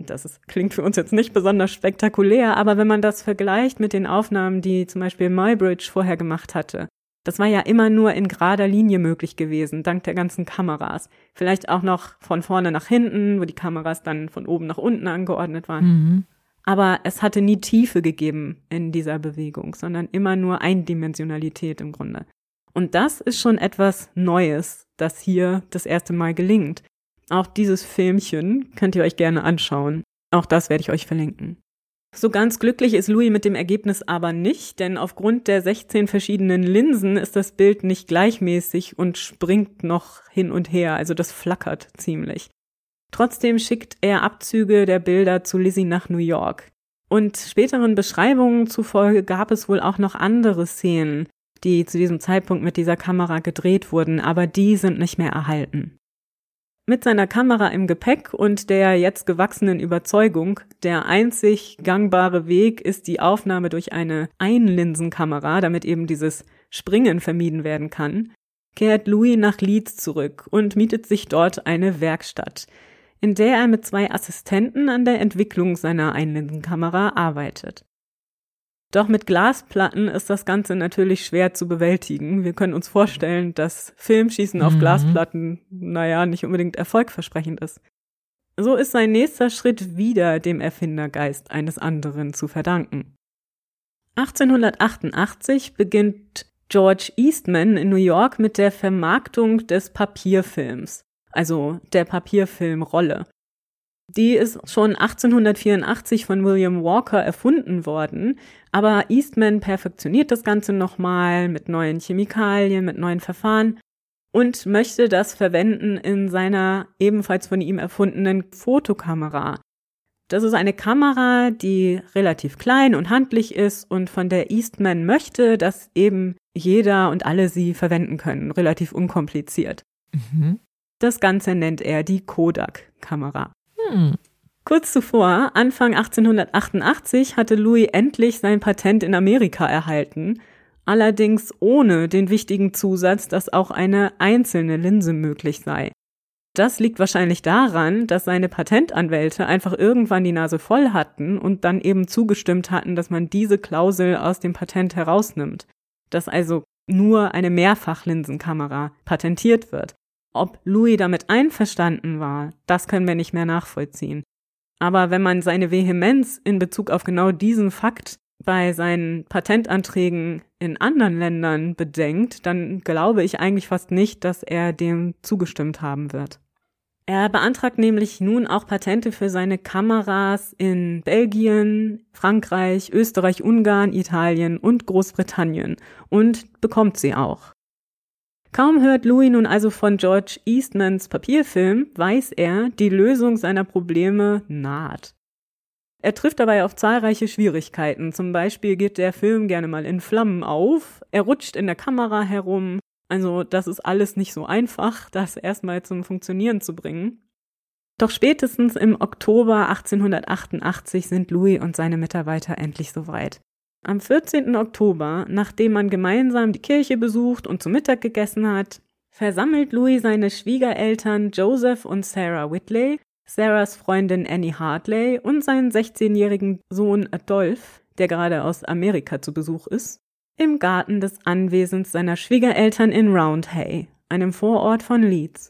Das ist, klingt für uns jetzt nicht besonders spektakulär, aber wenn man das vergleicht mit den Aufnahmen, die zum Beispiel Mybridge vorher gemacht hatte, das war ja immer nur in gerader Linie möglich gewesen, dank der ganzen Kameras. Vielleicht auch noch von vorne nach hinten, wo die Kameras dann von oben nach unten angeordnet waren. Mhm. Aber es hatte nie Tiefe gegeben in dieser Bewegung, sondern immer nur Eindimensionalität im Grunde. Und das ist schon etwas Neues, das hier das erste Mal gelingt. Auch dieses Filmchen könnt ihr euch gerne anschauen. Auch das werde ich euch verlinken. So ganz glücklich ist Louis mit dem Ergebnis aber nicht, denn aufgrund der 16 verschiedenen Linsen ist das Bild nicht gleichmäßig und springt noch hin und her, also das flackert ziemlich. Trotzdem schickt er Abzüge der Bilder zu Lizzie nach New York. Und späteren Beschreibungen zufolge gab es wohl auch noch andere Szenen, die zu diesem Zeitpunkt mit dieser Kamera gedreht wurden, aber die sind nicht mehr erhalten. Mit seiner Kamera im Gepäck und der jetzt gewachsenen Überzeugung, der einzig gangbare Weg ist die Aufnahme durch eine Einlinsenkamera, damit eben dieses Springen vermieden werden kann, kehrt Louis nach Leeds zurück und mietet sich dort eine Werkstatt, in der er mit zwei Assistenten an der Entwicklung seiner Einlinsenkamera arbeitet. Doch mit Glasplatten ist das Ganze natürlich schwer zu bewältigen. Wir können uns vorstellen, dass Filmschießen auf mhm. Glasplatten, naja, nicht unbedingt erfolgversprechend ist. So ist sein nächster Schritt wieder dem Erfindergeist eines anderen zu verdanken. 1888 beginnt George Eastman in New York mit der Vermarktung des Papierfilms. also der Papierfilmrolle. Die ist schon 1884 von William Walker erfunden worden, aber Eastman perfektioniert das Ganze nochmal mit neuen Chemikalien, mit neuen Verfahren und möchte das verwenden in seiner ebenfalls von ihm erfundenen Fotokamera. Das ist eine Kamera, die relativ klein und handlich ist und von der Eastman möchte, dass eben jeder und alle sie verwenden können, relativ unkompliziert. Mhm. Das Ganze nennt er die Kodak-Kamera. Kurz zuvor, Anfang 1888, hatte Louis endlich sein Patent in Amerika erhalten, allerdings ohne den wichtigen Zusatz, dass auch eine einzelne Linse möglich sei. Das liegt wahrscheinlich daran, dass seine Patentanwälte einfach irgendwann die Nase voll hatten und dann eben zugestimmt hatten, dass man diese Klausel aus dem Patent herausnimmt, dass also nur eine Mehrfachlinsenkamera patentiert wird. Ob Louis damit einverstanden war, das können wir nicht mehr nachvollziehen. Aber wenn man seine Vehemenz in Bezug auf genau diesen Fakt bei seinen Patentanträgen in anderen Ländern bedenkt, dann glaube ich eigentlich fast nicht, dass er dem zugestimmt haben wird. Er beantragt nämlich nun auch Patente für seine Kameras in Belgien, Frankreich, Österreich, Ungarn, Italien und Großbritannien und bekommt sie auch. Kaum hört Louis nun also von George Eastmans Papierfilm, weiß er, die Lösung seiner Probleme naht. Er trifft dabei auf zahlreiche Schwierigkeiten. Zum Beispiel geht der Film gerne mal in Flammen auf, er rutscht in der Kamera herum. Also das ist alles nicht so einfach, das erstmal zum Funktionieren zu bringen. Doch spätestens im Oktober 1888 sind Louis und seine Mitarbeiter endlich soweit. Am 14. Oktober, nachdem man gemeinsam die Kirche besucht und zu Mittag gegessen hat, versammelt Louis seine Schwiegereltern Joseph und Sarah Whitley, Sarahs Freundin Annie Hartley und seinen 16-jährigen Sohn Adolph, der gerade aus Amerika zu Besuch ist, im Garten des Anwesens seiner Schwiegereltern in Roundhay, einem Vorort von Leeds.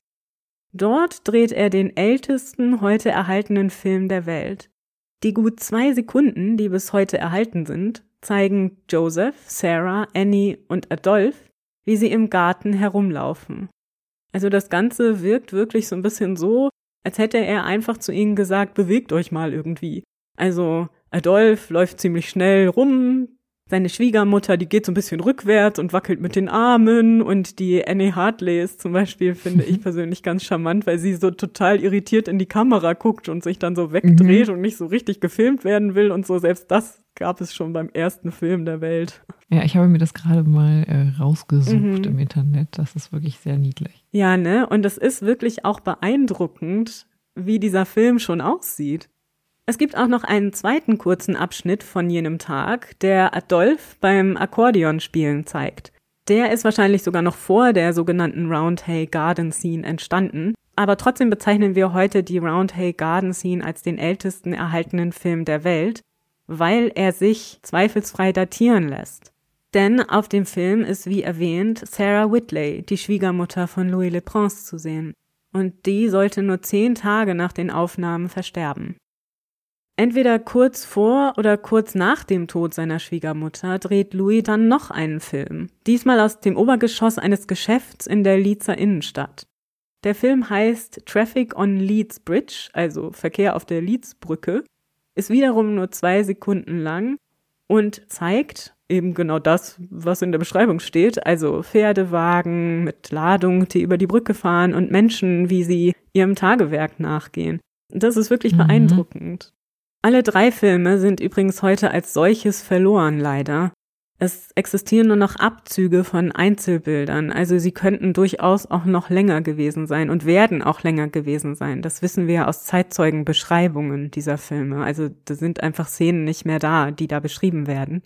Dort dreht er den ältesten heute erhaltenen Film der Welt. Die gut zwei Sekunden, die bis heute erhalten sind, zeigen Joseph, Sarah, Annie und Adolph, wie sie im Garten herumlaufen. Also das Ganze wirkt wirklich so ein bisschen so, als hätte er einfach zu ihnen gesagt, bewegt euch mal irgendwie. Also Adolph läuft ziemlich schnell rum, seine Schwiegermutter, die geht so ein bisschen rückwärts und wackelt mit den Armen und die Annie Hartley ist zum Beispiel, finde ich *laughs* persönlich ganz charmant, weil sie so total irritiert in die Kamera guckt und sich dann so wegdreht mhm. und nicht so richtig gefilmt werden will und so. Selbst das gab es schon beim ersten Film der Welt. Ja, ich habe mir das gerade mal äh, rausgesucht mhm. im Internet. Das ist wirklich sehr niedlich. Ja, ne? Und es ist wirklich auch beeindruckend, wie dieser Film schon aussieht. Es gibt auch noch einen zweiten kurzen Abschnitt von jenem Tag, der Adolf beim Akkordeonspielen zeigt. Der ist wahrscheinlich sogar noch vor der sogenannten Roundhay Garden Scene entstanden, aber trotzdem bezeichnen wir heute die Roundhay Garden Scene als den ältesten erhaltenen Film der Welt, weil er sich zweifelsfrei datieren lässt. Denn auf dem Film ist, wie erwähnt, Sarah Whitley, die Schwiegermutter von Louis Le Prince, zu sehen. Und die sollte nur zehn Tage nach den Aufnahmen versterben. Entweder kurz vor oder kurz nach dem Tod seiner Schwiegermutter dreht Louis dann noch einen Film, diesmal aus dem Obergeschoss eines Geschäfts in der Leedser Innenstadt. Der Film heißt Traffic on Leeds Bridge, also Verkehr auf der Leeds-Brücke, ist wiederum nur zwei Sekunden lang und zeigt eben genau das, was in der Beschreibung steht, also Pferdewagen mit Ladung, die über die Brücke fahren und Menschen, wie sie ihrem Tagewerk nachgehen. Das ist wirklich mhm. beeindruckend. Alle drei Filme sind übrigens heute als solches verloren, leider. Es existieren nur noch Abzüge von Einzelbildern, also sie könnten durchaus auch noch länger gewesen sein und werden auch länger gewesen sein. Das wissen wir aus Zeitzeugenbeschreibungen dieser Filme. Also da sind einfach Szenen nicht mehr da, die da beschrieben werden.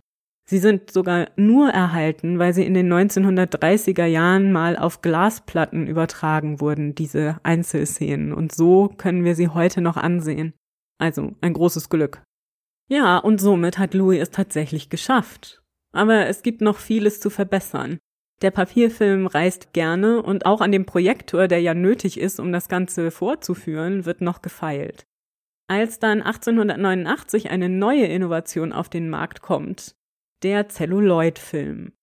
Sie sind sogar nur erhalten, weil sie in den 1930er Jahren mal auf Glasplatten übertragen wurden, diese Einzelszenen. Und so können wir sie heute noch ansehen. Also ein großes Glück. Ja, und somit hat Louis es tatsächlich geschafft. Aber es gibt noch vieles zu verbessern. Der Papierfilm reist gerne und auch an dem Projektor, der ja nötig ist, um das Ganze vorzuführen, wird noch gefeilt. Als dann 1889 eine neue Innovation auf den Markt kommt, der Celluloid-Film.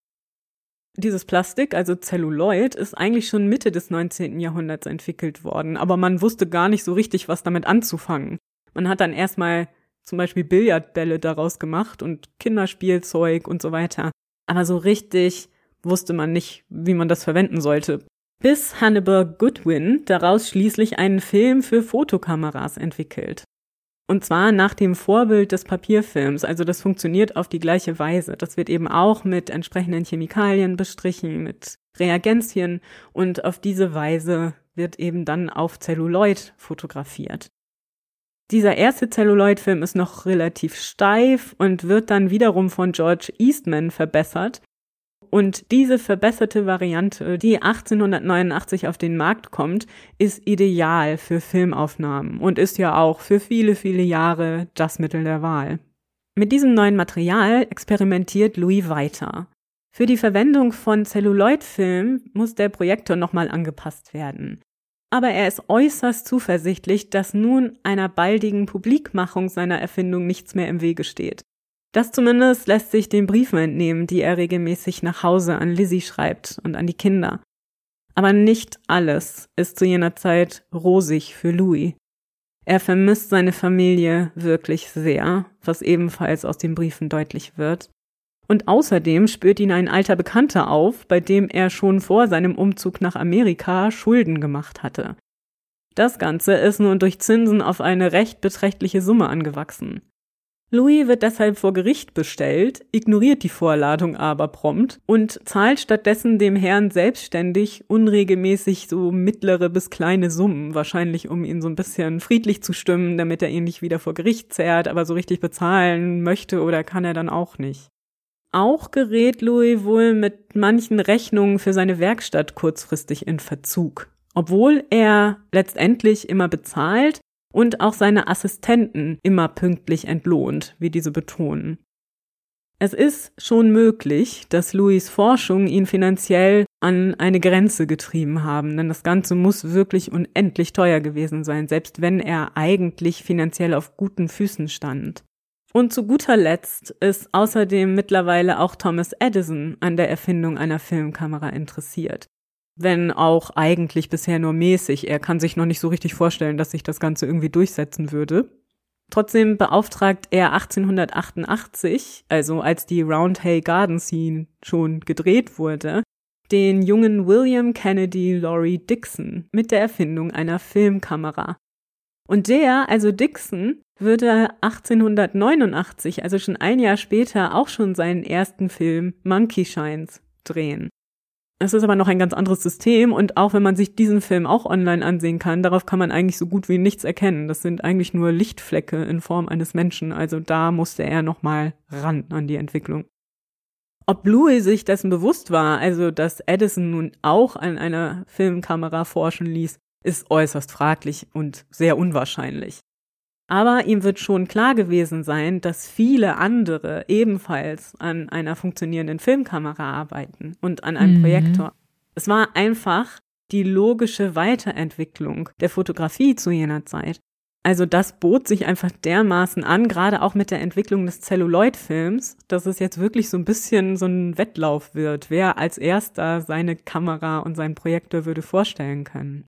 Dieses Plastik, also Celluloid, ist eigentlich schon Mitte des 19. Jahrhunderts entwickelt worden, aber man wusste gar nicht so richtig, was damit anzufangen. Man hat dann erstmal zum Beispiel Billardbälle daraus gemacht und Kinderspielzeug und so weiter. Aber so richtig wusste man nicht, wie man das verwenden sollte. Bis Hannibal Goodwin daraus schließlich einen Film für Fotokameras entwickelt. Und zwar nach dem Vorbild des Papierfilms. Also das funktioniert auf die gleiche Weise. Das wird eben auch mit entsprechenden Chemikalien bestrichen, mit Reagenzien und auf diese Weise wird eben dann auf Celluloid fotografiert. Dieser erste Celluloid-Film ist noch relativ steif und wird dann wiederum von George Eastman verbessert. Und diese verbesserte Variante, die 1889 auf den Markt kommt, ist ideal für Filmaufnahmen und ist ja auch für viele, viele Jahre das Mittel der Wahl. Mit diesem neuen Material experimentiert Louis weiter. Für die Verwendung von Celluloid-Film muss der Projektor nochmal angepasst werden aber er ist äußerst zuversichtlich, dass nun einer baldigen Publikmachung seiner Erfindung nichts mehr im Wege steht. Das zumindest lässt sich den Briefen entnehmen, die er regelmäßig nach Hause an Lizzie schreibt und an die Kinder. Aber nicht alles ist zu jener Zeit rosig für Louis. Er vermisst seine Familie wirklich sehr, was ebenfalls aus den Briefen deutlich wird. Und außerdem spürt ihn ein alter Bekannter auf, bei dem er schon vor seinem Umzug nach Amerika Schulden gemacht hatte. Das Ganze ist nun durch Zinsen auf eine recht beträchtliche Summe angewachsen. Louis wird deshalb vor Gericht bestellt, ignoriert die Vorladung aber prompt und zahlt stattdessen dem Herrn selbstständig unregelmäßig so mittlere bis kleine Summen, wahrscheinlich um ihn so ein bisschen friedlich zu stimmen, damit er ihn nicht wieder vor Gericht zerrt, aber so richtig bezahlen möchte oder kann er dann auch nicht. Auch gerät Louis wohl mit manchen Rechnungen für seine Werkstatt kurzfristig in Verzug, obwohl er letztendlich immer bezahlt und auch seine Assistenten immer pünktlich entlohnt, wie diese betonen. Es ist schon möglich, dass Louis Forschung ihn finanziell an eine Grenze getrieben haben, denn das Ganze muss wirklich unendlich teuer gewesen sein, selbst wenn er eigentlich finanziell auf guten Füßen stand. Und zu guter Letzt ist außerdem mittlerweile auch Thomas Edison an der Erfindung einer Filmkamera interessiert. Wenn auch eigentlich bisher nur mäßig. Er kann sich noch nicht so richtig vorstellen, dass sich das Ganze irgendwie durchsetzen würde. Trotzdem beauftragt er 1888, also als die Roundhay Garden Scene schon gedreht wurde, den jungen William Kennedy Laurie Dixon mit der Erfindung einer Filmkamera. Und der, also Dixon, würde 1889, also schon ein Jahr später, auch schon seinen ersten Film Monkey Shines drehen. Es ist aber noch ein ganz anderes System und auch wenn man sich diesen Film auch online ansehen kann, darauf kann man eigentlich so gut wie nichts erkennen. Das sind eigentlich nur Lichtflecke in Form eines Menschen, also da musste er nochmal ran an die Entwicklung. Ob Louis sich dessen bewusst war, also dass Edison nun auch an einer Filmkamera forschen ließ, ist äußerst fraglich und sehr unwahrscheinlich. Aber ihm wird schon klar gewesen sein, dass viele andere ebenfalls an einer funktionierenden Filmkamera arbeiten und an einem mhm. Projektor. Es war einfach die logische Weiterentwicklung der Fotografie zu jener Zeit. Also das bot sich einfach dermaßen an, gerade auch mit der Entwicklung des Celluloid-Films, dass es jetzt wirklich so ein bisschen so ein Wettlauf wird, wer als erster seine Kamera und seinen Projektor würde vorstellen können.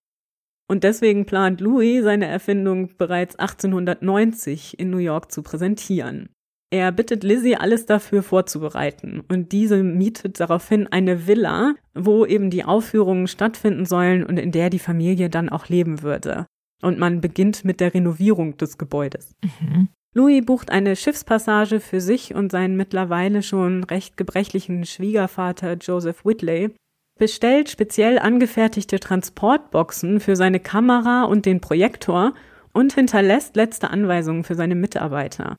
Und deswegen plant Louis, seine Erfindung bereits 1890 in New York zu präsentieren. Er bittet Lizzie, alles dafür vorzubereiten und diese mietet daraufhin eine Villa, wo eben die Aufführungen stattfinden sollen und in der die Familie dann auch leben würde. Und man beginnt mit der Renovierung des Gebäudes. Mhm. Louis bucht eine Schiffspassage für sich und seinen mittlerweile schon recht gebrechlichen Schwiegervater Joseph Whitley bestellt speziell angefertigte Transportboxen für seine Kamera und den Projektor und hinterlässt letzte Anweisungen für seine Mitarbeiter.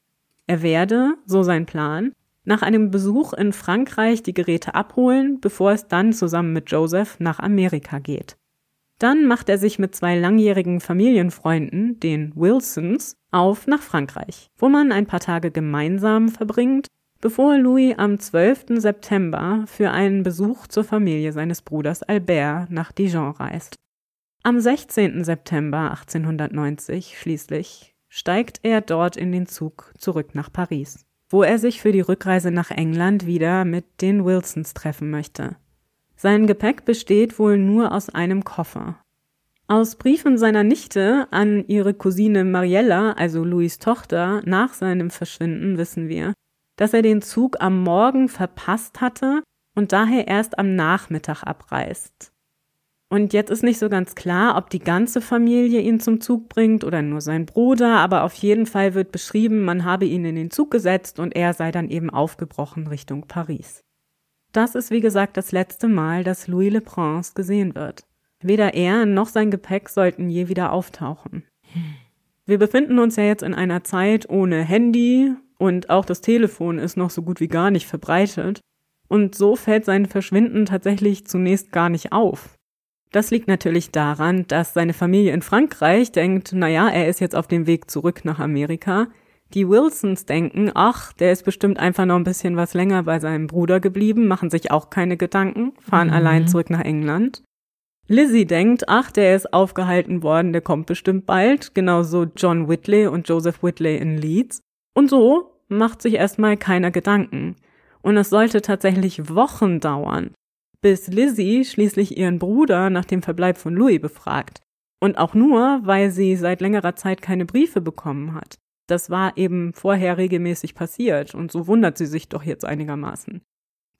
Er werde, so sein Plan, nach einem Besuch in Frankreich die Geräte abholen, bevor es dann zusammen mit Joseph nach Amerika geht. Dann macht er sich mit zwei langjährigen Familienfreunden, den Wilsons, auf nach Frankreich, wo man ein paar Tage gemeinsam verbringt bevor Louis am 12. September für einen Besuch zur Familie seines Bruders Albert nach Dijon reist. Am 16. September 1890 schließlich steigt er dort in den Zug zurück nach Paris, wo er sich für die Rückreise nach England wieder mit den Wilsons treffen möchte. Sein Gepäck besteht wohl nur aus einem Koffer. Aus Briefen seiner Nichte an ihre Cousine Mariella, also Louis Tochter, nach seinem Verschwinden wissen wir, dass er den Zug am Morgen verpasst hatte und daher erst am Nachmittag abreist. Und jetzt ist nicht so ganz klar, ob die ganze Familie ihn zum Zug bringt oder nur sein Bruder, aber auf jeden Fall wird beschrieben, man habe ihn in den Zug gesetzt und er sei dann eben aufgebrochen Richtung Paris. Das ist wie gesagt das letzte Mal, dass Louis Le Prince gesehen wird. Weder er noch sein Gepäck sollten je wieder auftauchen. Wir befinden uns ja jetzt in einer Zeit ohne Handy und auch das Telefon ist noch so gut wie gar nicht verbreitet. Und so fällt sein Verschwinden tatsächlich zunächst gar nicht auf. Das liegt natürlich daran, dass seine Familie in Frankreich denkt, naja, er ist jetzt auf dem Weg zurück nach Amerika. Die Wilsons denken, ach, der ist bestimmt einfach noch ein bisschen was länger bei seinem Bruder geblieben, machen sich auch keine Gedanken, fahren mhm. allein zurück nach England. Lizzie denkt, ach, der ist aufgehalten worden, der kommt bestimmt bald, genauso John Whitley und Joseph Whitley in Leeds. Und so macht sich erstmal keiner Gedanken. Und es sollte tatsächlich Wochen dauern, bis Lizzie schließlich ihren Bruder nach dem Verbleib von Louis befragt. Und auch nur, weil sie seit längerer Zeit keine Briefe bekommen hat. Das war eben vorher regelmäßig passiert und so wundert sie sich doch jetzt einigermaßen.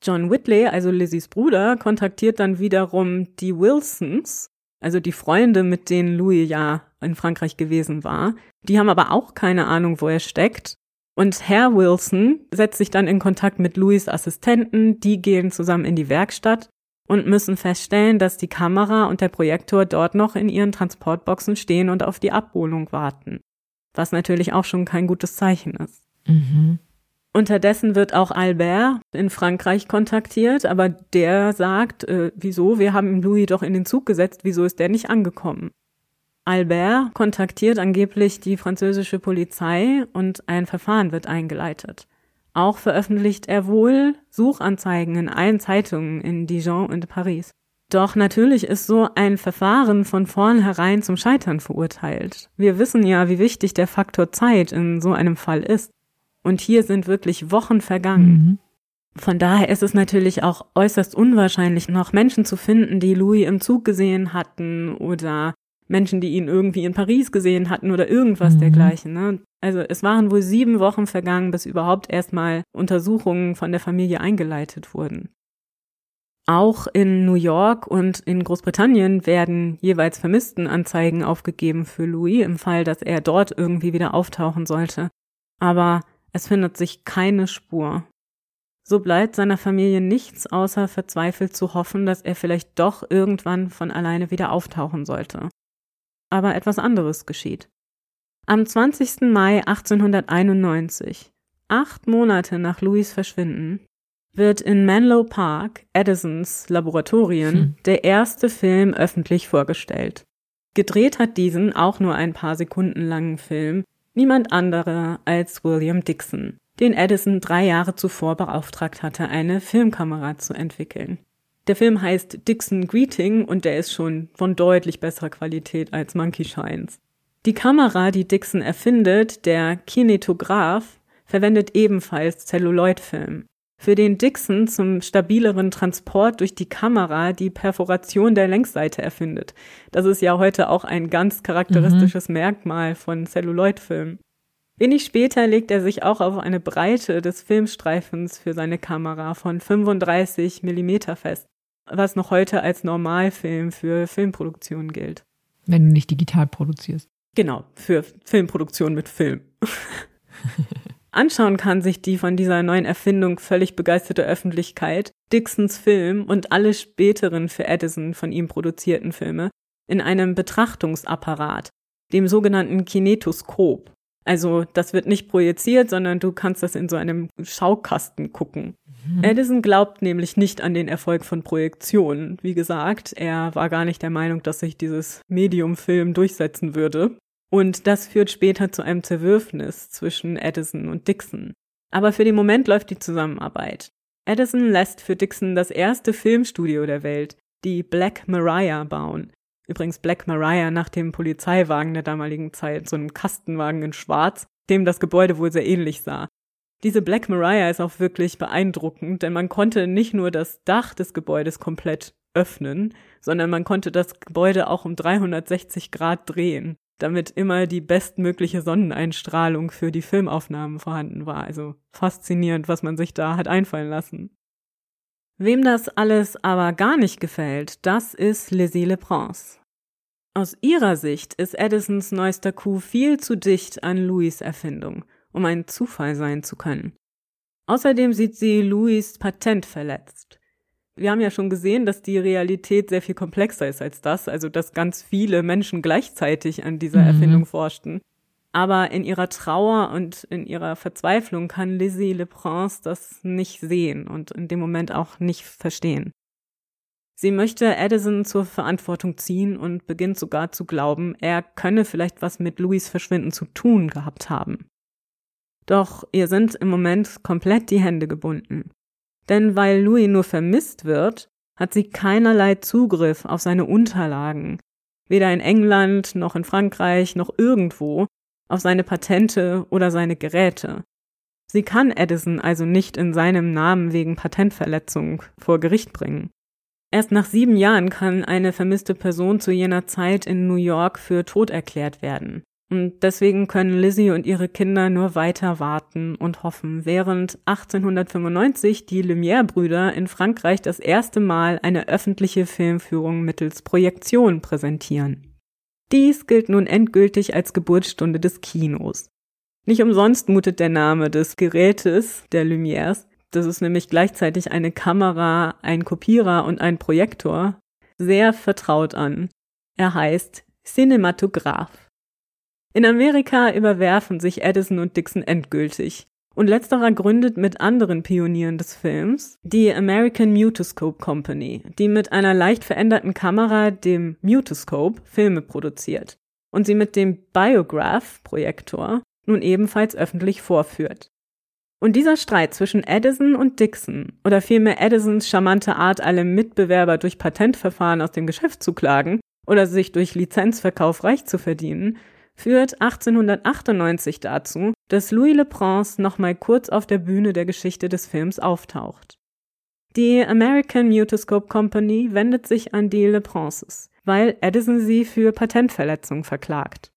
John Whitley, also Lizzies Bruder, kontaktiert dann wiederum die Wilsons, also die Freunde, mit denen Louis ja in Frankreich gewesen war. Die haben aber auch keine Ahnung, wo er steckt. Und Herr Wilson setzt sich dann in Kontakt mit Louis Assistenten, die gehen zusammen in die Werkstatt und müssen feststellen, dass die Kamera und der Projektor dort noch in ihren Transportboxen stehen und auf die Abholung warten. Was natürlich auch schon kein gutes Zeichen ist. Mhm. Unterdessen wird auch Albert in Frankreich kontaktiert, aber der sagt, äh, wieso, wir haben Louis doch in den Zug gesetzt, wieso ist der nicht angekommen? Albert kontaktiert angeblich die französische Polizei und ein Verfahren wird eingeleitet. Auch veröffentlicht er wohl Suchanzeigen in allen Zeitungen in Dijon und Paris. Doch natürlich ist so ein Verfahren von vornherein zum Scheitern verurteilt. Wir wissen ja, wie wichtig der Faktor Zeit in so einem Fall ist. Und hier sind wirklich Wochen vergangen. Mhm. Von daher ist es natürlich auch äußerst unwahrscheinlich, noch Menschen zu finden, die Louis im Zug gesehen hatten oder Menschen, die ihn irgendwie in Paris gesehen hatten oder irgendwas mhm. dergleichen. Ne? Also es waren wohl sieben Wochen vergangen, bis überhaupt erstmal Untersuchungen von der Familie eingeleitet wurden. Auch in New York und in Großbritannien werden jeweils Vermisstenanzeigen aufgegeben für Louis im Fall, dass er dort irgendwie wieder auftauchen sollte. Aber es findet sich keine Spur. So bleibt seiner Familie nichts außer verzweifelt zu hoffen, dass er vielleicht doch irgendwann von alleine wieder auftauchen sollte aber etwas anderes geschieht. Am 20. Mai 1891, acht Monate nach Louis Verschwinden, wird in Menlo Park, Edisons Laboratorien, hm. der erste Film öffentlich vorgestellt. Gedreht hat diesen auch nur ein paar Sekunden langen Film niemand anderer als William Dixon, den Edison drei Jahre zuvor beauftragt hatte, eine Filmkamera zu entwickeln. Der Film heißt Dixon Greeting und der ist schon von deutlich besserer Qualität als Monkey Shines. Die Kamera, die Dixon erfindet, der Kinetograph, verwendet ebenfalls Celluloidfilm. Für den Dixon zum stabileren Transport durch die Kamera die Perforation der Längsseite erfindet. Das ist ja heute auch ein ganz charakteristisches mhm. Merkmal von Celluloidfilm. Wenig später legt er sich auch auf eine Breite des Filmstreifens für seine Kamera von 35 Millimeter fest was noch heute als Normalfilm für Filmproduktion gilt. Wenn du nicht digital produzierst. Genau, für Filmproduktion mit Film. *laughs* Anschauen kann sich die von dieser neuen Erfindung völlig begeisterte Öffentlichkeit Dixons Film und alle späteren für Edison von ihm produzierten Filme in einem Betrachtungsapparat, dem sogenannten Kinetoskop. Also das wird nicht projiziert, sondern du kannst das in so einem Schaukasten gucken. Mhm. Edison glaubt nämlich nicht an den Erfolg von Projektionen. Wie gesagt, er war gar nicht der Meinung, dass sich dieses Medium-Film durchsetzen würde. Und das führt später zu einem Zerwürfnis zwischen Edison und Dixon. Aber für den Moment läuft die Zusammenarbeit. Edison lässt für Dixon das erste Filmstudio der Welt, die Black Mariah, bauen. Übrigens Black Mariah nach dem Polizeiwagen der damaligen Zeit, so einem Kastenwagen in Schwarz, dem das Gebäude wohl sehr ähnlich sah. Diese Black Mariah ist auch wirklich beeindruckend, denn man konnte nicht nur das Dach des Gebäudes komplett öffnen, sondern man konnte das Gebäude auch um 360 Grad drehen, damit immer die bestmögliche Sonneneinstrahlung für die Filmaufnahmen vorhanden war. Also faszinierend, was man sich da hat einfallen lassen. Wem das alles aber gar nicht gefällt, das ist Lizzie LePrance. Aus ihrer Sicht ist Edisons neuester Coup viel zu dicht an Louis Erfindung, um ein Zufall sein zu können. Außerdem sieht sie Louis Patent verletzt. Wir haben ja schon gesehen, dass die Realität sehr viel komplexer ist als das, also dass ganz viele Menschen gleichzeitig an dieser mhm. Erfindung forschten. Aber in ihrer Trauer und in ihrer Verzweiflung kann Lizzie LePrance das nicht sehen und in dem Moment auch nicht verstehen. Sie möchte Edison zur Verantwortung ziehen und beginnt sogar zu glauben, er könne vielleicht was mit Louis Verschwinden zu tun gehabt haben. Doch ihr sind im Moment komplett die Hände gebunden. Denn weil Louis nur vermisst wird, hat sie keinerlei Zugriff auf seine Unterlagen, weder in England noch in Frankreich noch irgendwo, auf seine Patente oder seine Geräte. Sie kann Edison also nicht in seinem Namen wegen Patentverletzung vor Gericht bringen. Erst nach sieben Jahren kann eine vermisste Person zu jener Zeit in New York für tot erklärt werden. Und deswegen können Lizzie und ihre Kinder nur weiter warten und hoffen, während 1895 die Lumière-Brüder in Frankreich das erste Mal eine öffentliche Filmführung mittels Projektion präsentieren. Dies gilt nun endgültig als Geburtsstunde des Kinos. Nicht umsonst mutet der Name des Gerätes der Lumières, das ist nämlich gleichzeitig eine Kamera, ein Kopierer und ein Projektor, sehr vertraut an. Er heißt Cinematograph. In Amerika überwerfen sich Edison und Dixon endgültig und letzterer gründet mit anderen Pionieren des Films die American Mutoscope Company, die mit einer leicht veränderten Kamera, dem Mutoscope, Filme produziert und sie mit dem Biograph-Projektor nun ebenfalls öffentlich vorführt. Und dieser Streit zwischen Edison und Dixon, oder vielmehr Edisons charmante Art, alle Mitbewerber durch Patentverfahren aus dem Geschäft zu klagen oder sich durch Lizenzverkauf reich zu verdienen, führt 1898 dazu, dass Louis Leprance nochmal kurz auf der Bühne der Geschichte des Films auftaucht. Die American Mutoscope Company wendet sich an die Leprances, weil Edison sie für Patentverletzung verklagt.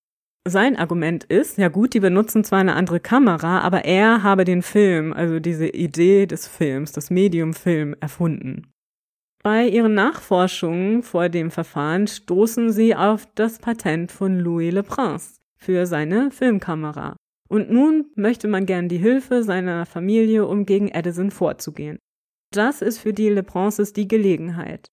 Sein Argument ist, ja gut, die benutzen zwar eine andere Kamera, aber er habe den Film, also diese Idee des Films, das Medium Film erfunden. Bei ihren Nachforschungen vor dem Verfahren stoßen sie auf das Patent von Louis Le Prince für seine Filmkamera. Und nun möchte man gern die Hilfe seiner Familie, um gegen Edison vorzugehen. Das ist für die Le Princes die Gelegenheit.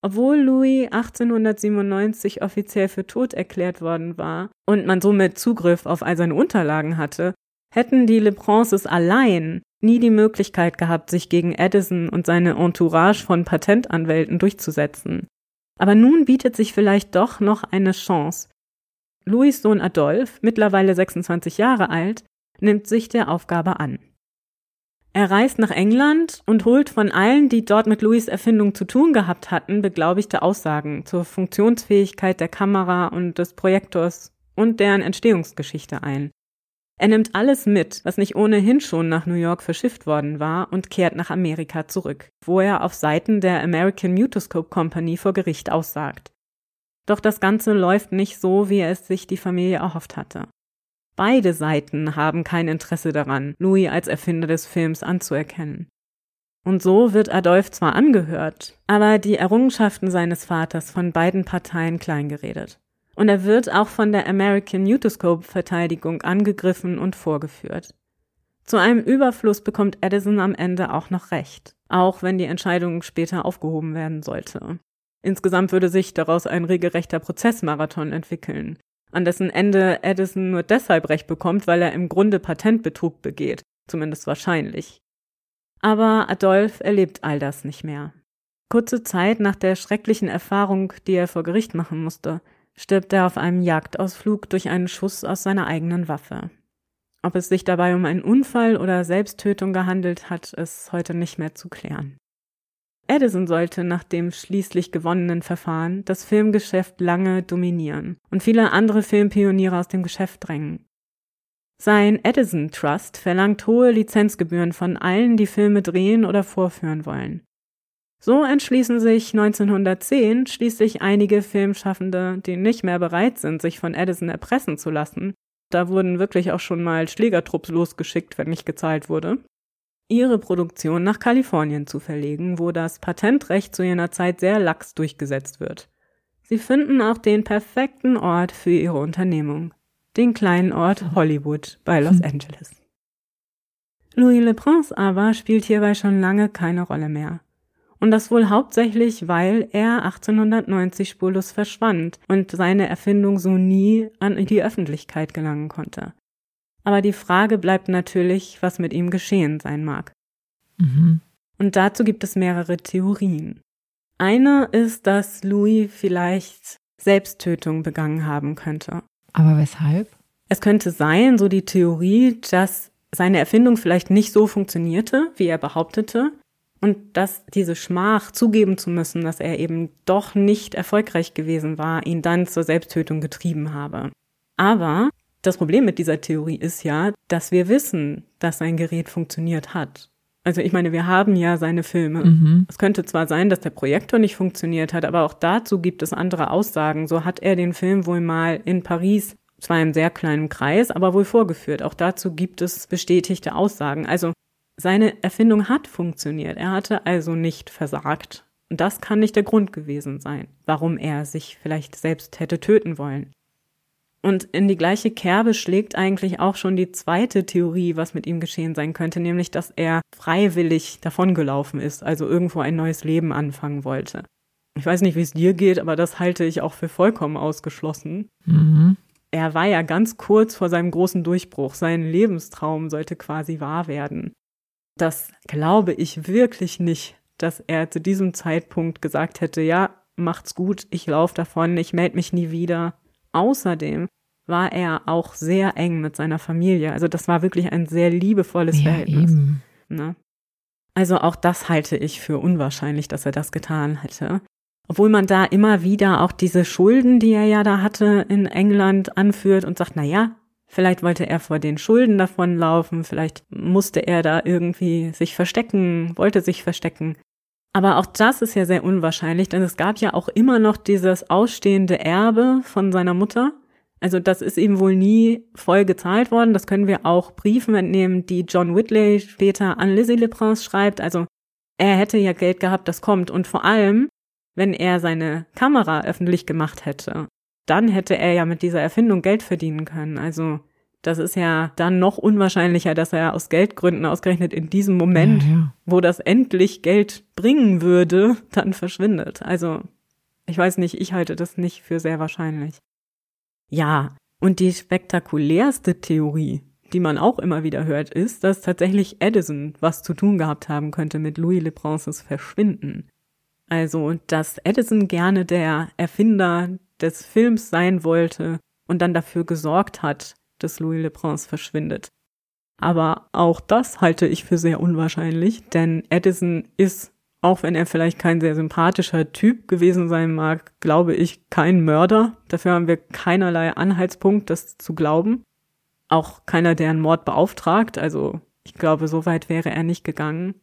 Obwohl Louis 1897 offiziell für tot erklärt worden war und man somit Zugriff auf all seine Unterlagen hatte, hätten die Le Princes allein nie die Möglichkeit gehabt, sich gegen Edison und seine Entourage von Patentanwälten durchzusetzen. Aber nun bietet sich vielleicht doch noch eine Chance. Louis Sohn Adolf, mittlerweile 26 Jahre alt, nimmt sich der Aufgabe an. Er reist nach England und holt von allen, die dort mit Louis Erfindung zu tun gehabt hatten, beglaubigte Aussagen zur Funktionsfähigkeit der Kamera und des Projektors und deren Entstehungsgeschichte ein. Er nimmt alles mit, was nicht ohnehin schon nach New York verschifft worden war, und kehrt nach Amerika zurück, wo er auf Seiten der American Mutoscope Company vor Gericht aussagt. Doch das Ganze läuft nicht so, wie es sich die Familie erhofft hatte. Beide Seiten haben kein Interesse daran, Louis als Erfinder des Films anzuerkennen. Und so wird Adolf zwar angehört, aber die Errungenschaften seines Vaters von beiden Parteien kleingeredet und er wird auch von der American Mutoscope Verteidigung angegriffen und vorgeführt. Zu einem Überfluss bekommt Edison am Ende auch noch recht, auch wenn die Entscheidung später aufgehoben werden sollte. Insgesamt würde sich daraus ein regelrechter Prozessmarathon entwickeln, an dessen Ende Edison nur deshalb Recht bekommt, weil er im Grunde Patentbetrug begeht, zumindest wahrscheinlich. Aber Adolf erlebt all das nicht mehr. Kurze Zeit nach der schrecklichen Erfahrung, die er vor Gericht machen musste, stirbt er auf einem Jagdausflug durch einen Schuss aus seiner eigenen Waffe. Ob es sich dabei um einen Unfall oder Selbsttötung gehandelt hat, ist heute nicht mehr zu klären. Edison sollte nach dem schließlich gewonnenen Verfahren das Filmgeschäft lange dominieren und viele andere Filmpioniere aus dem Geschäft drängen. Sein Edison Trust verlangt hohe Lizenzgebühren von allen, die Filme drehen oder vorführen wollen. So entschließen sich 1910 schließlich einige Filmschaffende, die nicht mehr bereit sind, sich von Edison erpressen zu lassen. Da wurden wirklich auch schon mal Schlägertrupps losgeschickt, wenn nicht gezahlt wurde. Ihre Produktion nach Kalifornien zu verlegen, wo das Patentrecht zu jener Zeit sehr lax durchgesetzt wird. Sie finden auch den perfekten Ort für ihre Unternehmung. Den kleinen Ort Hollywood bei Los Angeles. Louis Le Prince aber spielt hierbei schon lange keine Rolle mehr. Und das wohl hauptsächlich, weil er 1890 spurlos verschwand und seine Erfindung so nie an die Öffentlichkeit gelangen konnte. Aber die Frage bleibt natürlich, was mit ihm geschehen sein mag. Mhm. Und dazu gibt es mehrere Theorien. Eine ist, dass Louis vielleicht Selbsttötung begangen haben könnte. Aber weshalb? Es könnte sein, so die Theorie, dass seine Erfindung vielleicht nicht so funktionierte, wie er behauptete, und dass diese Schmach zugeben zu müssen, dass er eben doch nicht erfolgreich gewesen war, ihn dann zur Selbsttötung getrieben habe. Aber das Problem mit dieser Theorie ist ja, dass wir wissen, dass sein Gerät funktioniert hat. Also ich meine, wir haben ja seine Filme. Mhm. Es könnte zwar sein, dass der Projektor nicht funktioniert hat, aber auch dazu gibt es andere Aussagen. So hat er den Film wohl mal in Paris, zwar im sehr kleinen Kreis, aber wohl vorgeführt. Auch dazu gibt es bestätigte Aussagen. Also seine Erfindung hat funktioniert. Er hatte also nicht versagt. Und das kann nicht der Grund gewesen sein, warum er sich vielleicht selbst hätte töten wollen. Und in die gleiche Kerbe schlägt eigentlich auch schon die zweite Theorie, was mit ihm geschehen sein könnte, nämlich dass er freiwillig davongelaufen ist, also irgendwo ein neues Leben anfangen wollte. Ich weiß nicht, wie es dir geht, aber das halte ich auch für vollkommen ausgeschlossen. Mhm. Er war ja ganz kurz vor seinem großen Durchbruch. Sein Lebenstraum sollte quasi wahr werden das glaube ich wirklich nicht, dass er zu diesem Zeitpunkt gesagt hätte, ja, macht's gut, ich laufe davon, ich melde mich nie wieder. Außerdem war er auch sehr eng mit seiner Familie. Also das war wirklich ein sehr liebevolles ja, Verhältnis. Ne? Also auch das halte ich für unwahrscheinlich, dass er das getan hätte. Obwohl man da immer wieder auch diese Schulden, die er ja da hatte in England anführt und sagt, na ja, Vielleicht wollte er vor den Schulden davonlaufen, vielleicht musste er da irgendwie sich verstecken, wollte sich verstecken. Aber auch das ist ja sehr unwahrscheinlich, denn es gab ja auch immer noch dieses ausstehende Erbe von seiner Mutter. Also das ist ihm wohl nie voll gezahlt worden. Das können wir auch Briefen entnehmen, die John Whitley später an Lizzie LePrince schreibt. Also er hätte ja Geld gehabt, das kommt. Und vor allem, wenn er seine Kamera öffentlich gemacht hätte dann hätte er ja mit dieser Erfindung Geld verdienen können. Also das ist ja dann noch unwahrscheinlicher, dass er aus Geldgründen ausgerechnet in diesem Moment, ja, ja. wo das endlich Geld bringen würde, dann verschwindet. Also ich weiß nicht, ich halte das nicht für sehr wahrscheinlich. Ja, und die spektakulärste Theorie, die man auch immer wieder hört, ist, dass tatsächlich Edison was zu tun gehabt haben könnte mit Louis Le Princes Verschwinden. Also, dass Edison gerne der Erfinder des Films sein wollte und dann dafür gesorgt hat, dass Louis Le Prince verschwindet. Aber auch das halte ich für sehr unwahrscheinlich, denn Edison ist, auch wenn er vielleicht kein sehr sympathischer Typ gewesen sein mag, glaube ich, kein Mörder. Dafür haben wir keinerlei Anhaltspunkt, das zu glauben. Auch keiner, der einen Mord beauftragt, also ich glaube, so weit wäre er nicht gegangen.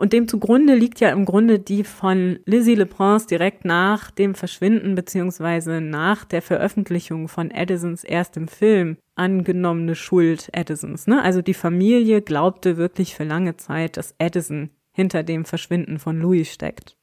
Und dem zugrunde liegt ja im Grunde die von Lizzie LePrince direkt nach dem Verschwinden beziehungsweise nach der Veröffentlichung von Edisons erstem Film angenommene Schuld Edisons. Ne? Also die Familie glaubte wirklich für lange Zeit, dass Edison hinter dem Verschwinden von Louis steckt.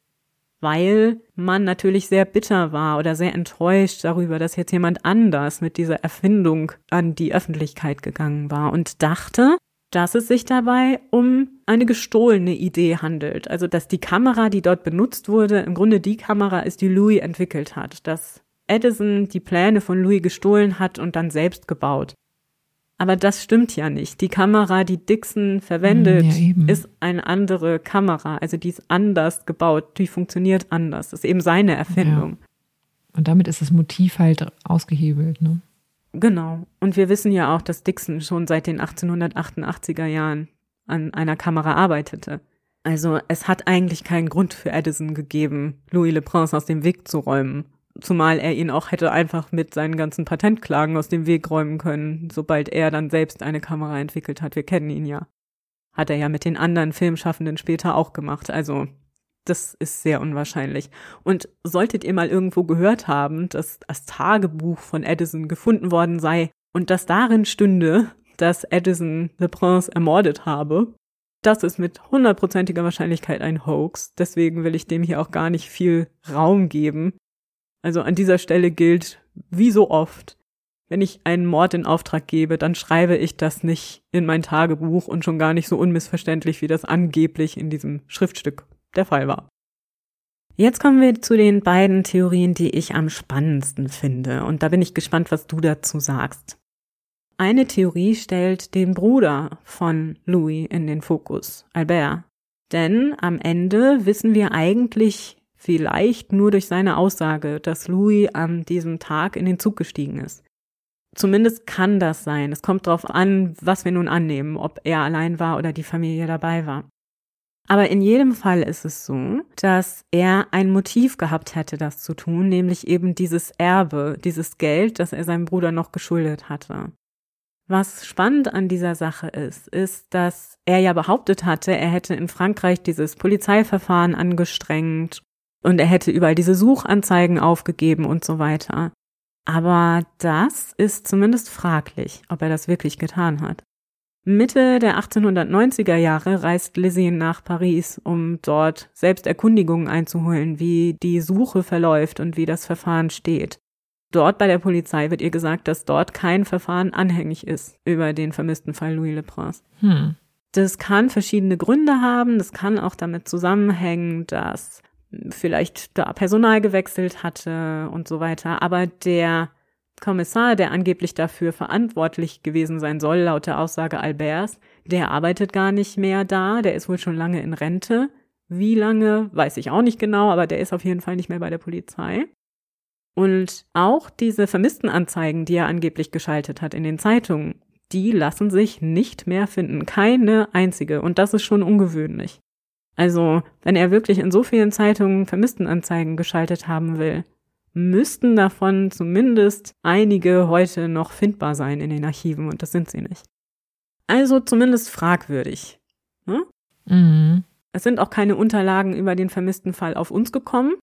Weil man natürlich sehr bitter war oder sehr enttäuscht darüber, dass jetzt jemand anders mit dieser Erfindung an die Öffentlichkeit gegangen war und dachte, dass es sich dabei um eine gestohlene Idee handelt. Also, dass die Kamera, die dort benutzt wurde, im Grunde die Kamera ist, die Louis entwickelt hat. Dass Edison die Pläne von Louis gestohlen hat und dann selbst gebaut. Aber das stimmt ja nicht. Die Kamera, die Dixon verwendet, ja, ist eine andere Kamera. Also die ist anders gebaut. Die funktioniert anders. Das ist eben seine Erfindung. Ja. Und damit ist das Motiv halt ausgehebelt, ne? Genau. Und wir wissen ja auch, dass Dixon schon seit den 1888er Jahren an einer Kamera arbeitete. Also es hat eigentlich keinen Grund für Edison gegeben, Louis Le Prince aus dem Weg zu räumen. Zumal er ihn auch hätte einfach mit seinen ganzen Patentklagen aus dem Weg räumen können, sobald er dann selbst eine Kamera entwickelt hat. Wir kennen ihn ja. Hat er ja mit den anderen Filmschaffenden später auch gemacht. Also das ist sehr unwahrscheinlich. Und solltet ihr mal irgendwo gehört haben, dass das Tagebuch von Edison gefunden worden sei und dass darin stünde, dass Edison Le Prince ermordet habe, das ist mit hundertprozentiger Wahrscheinlichkeit ein Hoax. Deswegen will ich dem hier auch gar nicht viel Raum geben. Also an dieser Stelle gilt, wie so oft, wenn ich einen Mord in Auftrag gebe, dann schreibe ich das nicht in mein Tagebuch und schon gar nicht so unmissverständlich, wie das angeblich in diesem Schriftstück der Fall war. Jetzt kommen wir zu den beiden Theorien, die ich am spannendsten finde. Und da bin ich gespannt, was du dazu sagst. Eine Theorie stellt den Bruder von Louis in den Fokus, Albert. Denn am Ende wissen wir eigentlich vielleicht nur durch seine Aussage, dass Louis an diesem Tag in den Zug gestiegen ist. Zumindest kann das sein. Es kommt darauf an, was wir nun annehmen, ob er allein war oder die Familie dabei war. Aber in jedem Fall ist es so, dass er ein Motiv gehabt hätte, das zu tun, nämlich eben dieses Erbe, dieses Geld, das er seinem Bruder noch geschuldet hatte. Was spannend an dieser Sache ist, ist, dass er ja behauptet hatte, er hätte in Frankreich dieses Polizeiverfahren angestrengt und er hätte überall diese Suchanzeigen aufgegeben und so weiter. Aber das ist zumindest fraglich, ob er das wirklich getan hat. Mitte der 1890er Jahre reist Lizzie nach Paris, um dort selbst Erkundigungen einzuholen, wie die Suche verläuft und wie das Verfahren steht. Dort bei der Polizei wird ihr gesagt, dass dort kein Verfahren anhängig ist über den vermissten Fall Louis Le Prince. Hm. Das kann verschiedene Gründe haben. Das kann auch damit zusammenhängen, dass vielleicht da Personal gewechselt hatte und so weiter. Aber der Kommissar, der angeblich dafür verantwortlich gewesen sein soll, laut der Aussage Alberts, der arbeitet gar nicht mehr da, der ist wohl schon lange in Rente. Wie lange, weiß ich auch nicht genau, aber der ist auf jeden Fall nicht mehr bei der Polizei. Und auch diese Vermisstenanzeigen, die er angeblich geschaltet hat in den Zeitungen, die lassen sich nicht mehr finden. Keine einzige. Und das ist schon ungewöhnlich. Also, wenn er wirklich in so vielen Zeitungen Vermisstenanzeigen geschaltet haben will, müssten davon zumindest einige heute noch findbar sein in den Archiven und das sind sie nicht. Also zumindest fragwürdig. Hm? Mhm. Es sind auch keine Unterlagen über den vermissten Fall auf uns gekommen.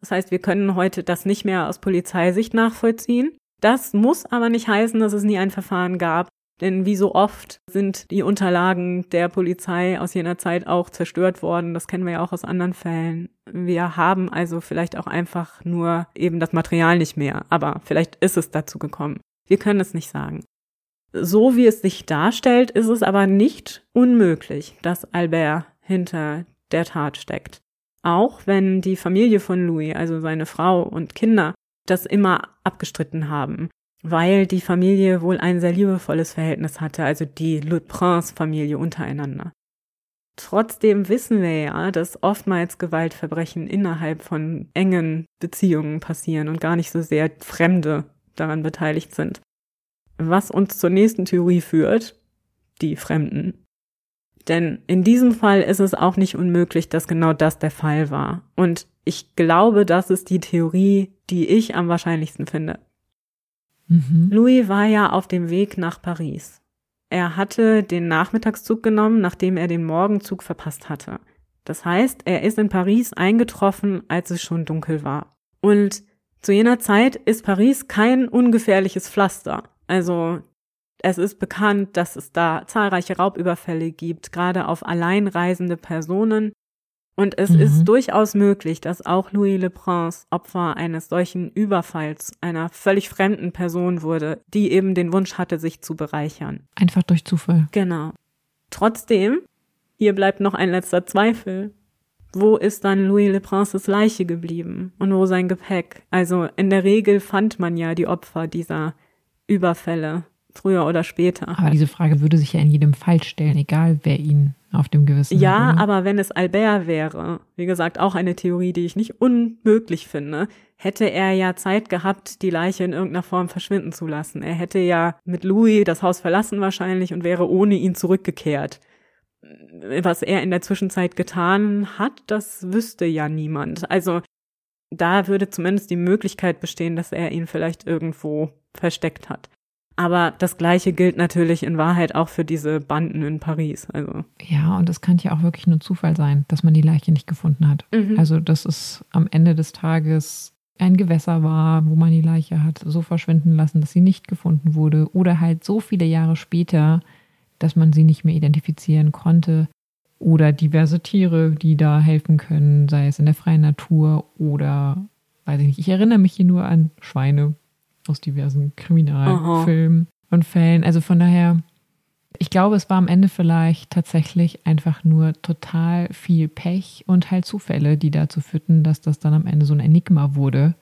Das heißt, wir können heute das nicht mehr aus Polizeisicht nachvollziehen. Das muss aber nicht heißen, dass es nie ein Verfahren gab, denn wie so oft sind die Unterlagen der Polizei aus jener Zeit auch zerstört worden. Das kennen wir ja auch aus anderen Fällen. Wir haben also vielleicht auch einfach nur eben das Material nicht mehr. Aber vielleicht ist es dazu gekommen. Wir können es nicht sagen. So wie es sich darstellt, ist es aber nicht unmöglich, dass Albert hinter der Tat steckt. Auch wenn die Familie von Louis, also seine Frau und Kinder, das immer abgestritten haben weil die Familie wohl ein sehr liebevolles Verhältnis hatte, also die Le Prince-Familie untereinander. Trotzdem wissen wir ja, dass oftmals Gewaltverbrechen innerhalb von engen Beziehungen passieren und gar nicht so sehr Fremde daran beteiligt sind. Was uns zur nächsten Theorie führt, die Fremden. Denn in diesem Fall ist es auch nicht unmöglich, dass genau das der Fall war. Und ich glaube, das ist die Theorie, die ich am wahrscheinlichsten finde. Mhm. Louis war ja auf dem Weg nach Paris. Er hatte den Nachmittagszug genommen, nachdem er den Morgenzug verpasst hatte. Das heißt, er ist in Paris eingetroffen, als es schon dunkel war. Und zu jener Zeit ist Paris kein ungefährliches Pflaster. Also es ist bekannt, dass es da zahlreiche Raubüberfälle gibt, gerade auf alleinreisende Personen. Und es mhm. ist durchaus möglich, dass auch Louis Le Prince Opfer eines solchen Überfalls einer völlig fremden Person wurde, die eben den Wunsch hatte, sich zu bereichern. Einfach durch Zufall. Genau. Trotzdem, hier bleibt noch ein letzter Zweifel. Wo ist dann Louis Le Princes Leiche geblieben? Und wo sein Gepäck? Also in der Regel fand man ja die Opfer dieser Überfälle früher oder später. Aber diese Frage würde sich ja in jedem Fall stellen, egal wer ihn auf dem Gewissen Ja, hat, aber wenn es Albert wäre, wie gesagt, auch eine Theorie, die ich nicht unmöglich finde, hätte er ja Zeit gehabt, die Leiche in irgendeiner Form verschwinden zu lassen. Er hätte ja mit Louis das Haus verlassen wahrscheinlich und wäre ohne ihn zurückgekehrt. Was er in der Zwischenzeit getan hat, das wüsste ja niemand. Also da würde zumindest die Möglichkeit bestehen, dass er ihn vielleicht irgendwo versteckt hat. Aber das Gleiche gilt natürlich in Wahrheit auch für diese Banden in Paris. Also. Ja, und es kann ja auch wirklich nur Zufall sein, dass man die Leiche nicht gefunden hat. Mhm. Also, dass es am Ende des Tages ein Gewässer war, wo man die Leiche hat so verschwinden lassen, dass sie nicht gefunden wurde. Oder halt so viele Jahre später, dass man sie nicht mehr identifizieren konnte. Oder diverse Tiere, die da helfen können, sei es in der freien Natur oder, weiß ich nicht. Ich erinnere mich hier nur an Schweine aus diversen Kriminalfilmen und Fällen. Also von daher, ich glaube, es war am Ende vielleicht tatsächlich einfach nur total viel Pech und halt Zufälle, die dazu führten, dass das dann am Ende so ein Enigma wurde.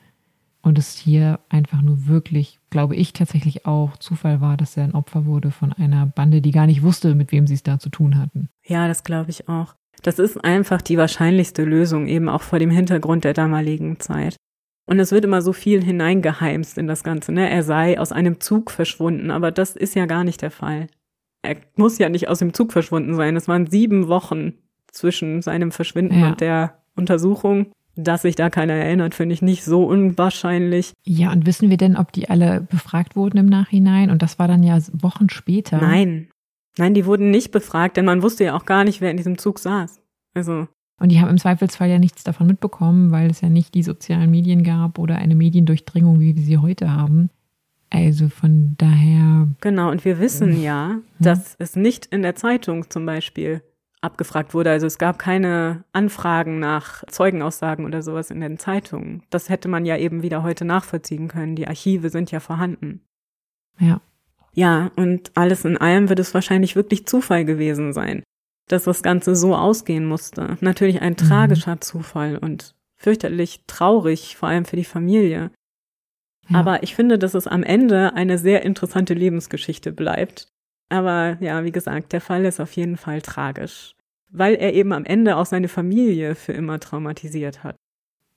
Und es hier einfach nur wirklich, glaube ich, tatsächlich auch Zufall war, dass er ein Opfer wurde von einer Bande, die gar nicht wusste, mit wem sie es da zu tun hatten. Ja, das glaube ich auch. Das ist einfach die wahrscheinlichste Lösung, eben auch vor dem Hintergrund der damaligen Zeit. Und es wird immer so viel hineingeheimst in das Ganze, ne? Er sei aus einem Zug verschwunden, aber das ist ja gar nicht der Fall. Er muss ja nicht aus dem Zug verschwunden sein. Es waren sieben Wochen zwischen seinem Verschwinden Ja. und der Untersuchung. Dass sich da keiner erinnert, finde ich nicht so unwahrscheinlich. Ja, und wissen wir denn, ob die alle befragt wurden im Nachhinein? Und das war dann ja Wochen später. Nein. Nein, die wurden nicht befragt, denn man wusste ja auch gar nicht, wer in diesem Zug saß. Also, Und die haben im Zweifelsfall ja nichts davon mitbekommen, weil es ja nicht die sozialen Medien gab oder eine Mediendurchdringung, wie wir sie heute haben. Also von daher, genau. Und wir wissen ja, dass es nicht in der Zeitung zum Beispiel abgefragt wurde. Also es gab keine Anfragen nach Zeugenaussagen oder sowas in den Zeitungen. Das hätte man ja eben wieder heute nachvollziehen können. Die Archive sind ja vorhanden. ja, Ja, und alles in allem wird es wahrscheinlich wirklich Zufall gewesen sein, dass das Ganze so ausgehen musste. Natürlich ein tragischer Zufall und fürchterlich traurig, vor allem für die Familie. ja. Aber ich finde, dass es am Ende eine sehr interessante Lebensgeschichte bleibt. Aber ja, wie gesagt, der Fall ist auf jeden Fall tragisch, weil er eben am Ende auch seine Familie für immer traumatisiert hat.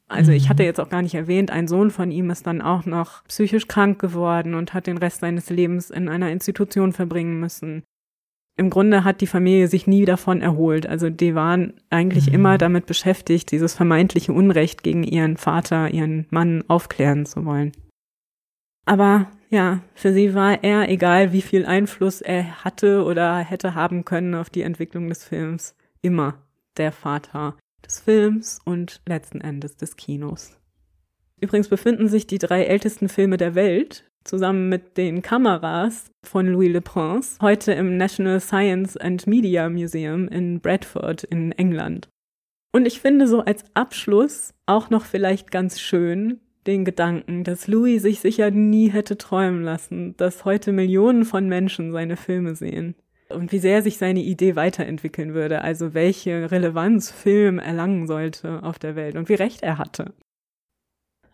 Also ich Mhm. hatte jetzt auch gar nicht erwähnt, ein Sohn von ihm ist dann auch noch psychisch krank geworden und hat den Rest seines Lebens in einer Institution verbringen müssen. Im Grunde hat die Familie sich nie davon erholt. Also die waren eigentlich Mhm. immer damit beschäftigt, dieses vermeintliche Unrecht gegen ihren Vater, ihren Mann aufklären zu wollen. Aber ja, für sie war er, egal wie viel Einfluss er hatte oder hätte haben können auf die Entwicklung des Films, immer der Vater des Films und letzten Endes des Kinos. Übrigens befinden sich die drei ältesten Filme der Welt zusammen mit den Kameras von Louis Le Prince heute im National Science and Media Museum in Bradford in England. Und ich finde so als Abschluss auch noch vielleicht ganz schön den Gedanken, dass Louis sich sicher nie hätte träumen lassen, dass heute Millionen von Menschen seine Filme sehen. Und wie sehr sich seine Idee weiterentwickeln würde, also welche Relevanz Film erlangen sollte auf der Welt und wie recht er hatte.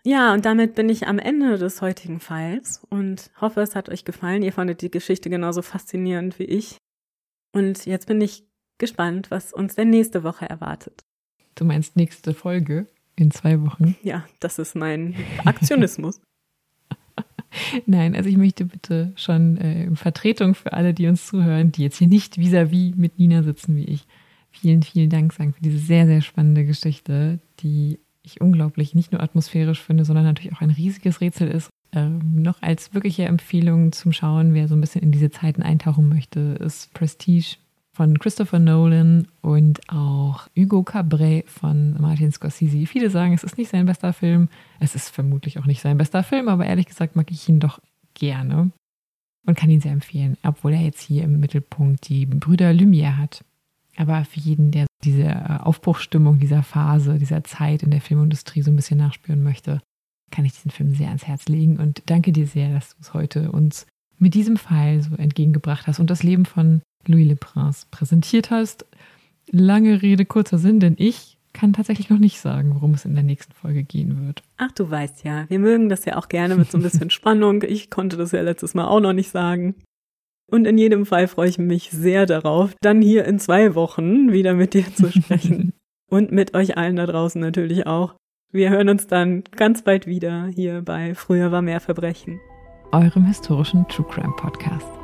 Ja, und damit bin ich am Ende des heutigen Falls und hoffe, es hat euch gefallen. Ihr fandet die Geschichte genauso faszinierend wie ich. Und jetzt bin ich gespannt, was uns denn nächste Woche erwartet. du meinst nächste Folge in zwei Wochen. Ja, das ist mein Aktionismus. *laughs* *laughs* Nein, also ich möchte bitte schon äh, in Vertretung für alle, die uns zuhören, die jetzt hier nicht vis-à-vis mit Nina sitzen wie ich, vielen, vielen Dank sagen für diese sehr, sehr spannende Geschichte, die ich unglaublich nicht nur atmosphärisch finde, sondern natürlich auch ein riesiges Rätsel ist. Ähm, noch als wirkliche Empfehlung zum Schauen, wer so ein bisschen in diese Zeiten eintauchen möchte, ist Prestige von Christopher Nolan und auch Hugo Cabret von Martin Scorsese. Viele sagen, es ist nicht sein bester Film. Es ist vermutlich auch nicht sein bester Film, aber ehrlich gesagt mag ich ihn doch gerne und kann ihn sehr empfehlen, obwohl er jetzt hier im Mittelpunkt die Brüder Lumière hat. Aber für jeden, der diese äh, Aufbruchsstimmung dieser Phase, dieser Zeit in der Filmindustrie so ein bisschen nachspüren möchte, kann ich diesen Film sehr ans Herz legen und danke dir sehr, dass du es heute uns mit diesem Fall so entgegengebracht hast und das Leben von Louis Le Prince präsentiert hast. Lange Rede, kurzer Sinn, denn ich kann tatsächlich noch nicht sagen, worum es in der nächsten Folge gehen wird. Ach, du weißt ja, wir mögen das ja auch gerne mit so ein bisschen *laughs* Spannung. Ich konnte das ja letztes Mal auch noch nicht sagen. Und in jedem Fall freue ich mich sehr darauf, dann hier in zwei Wochen wieder mit dir zu sprechen. *laughs* Und mit euch allen da draußen natürlich auch. Wir hören uns dann ganz bald wieder hier bei Früher war mehr Verbrechen. Eurem historischen True Crime Podcast.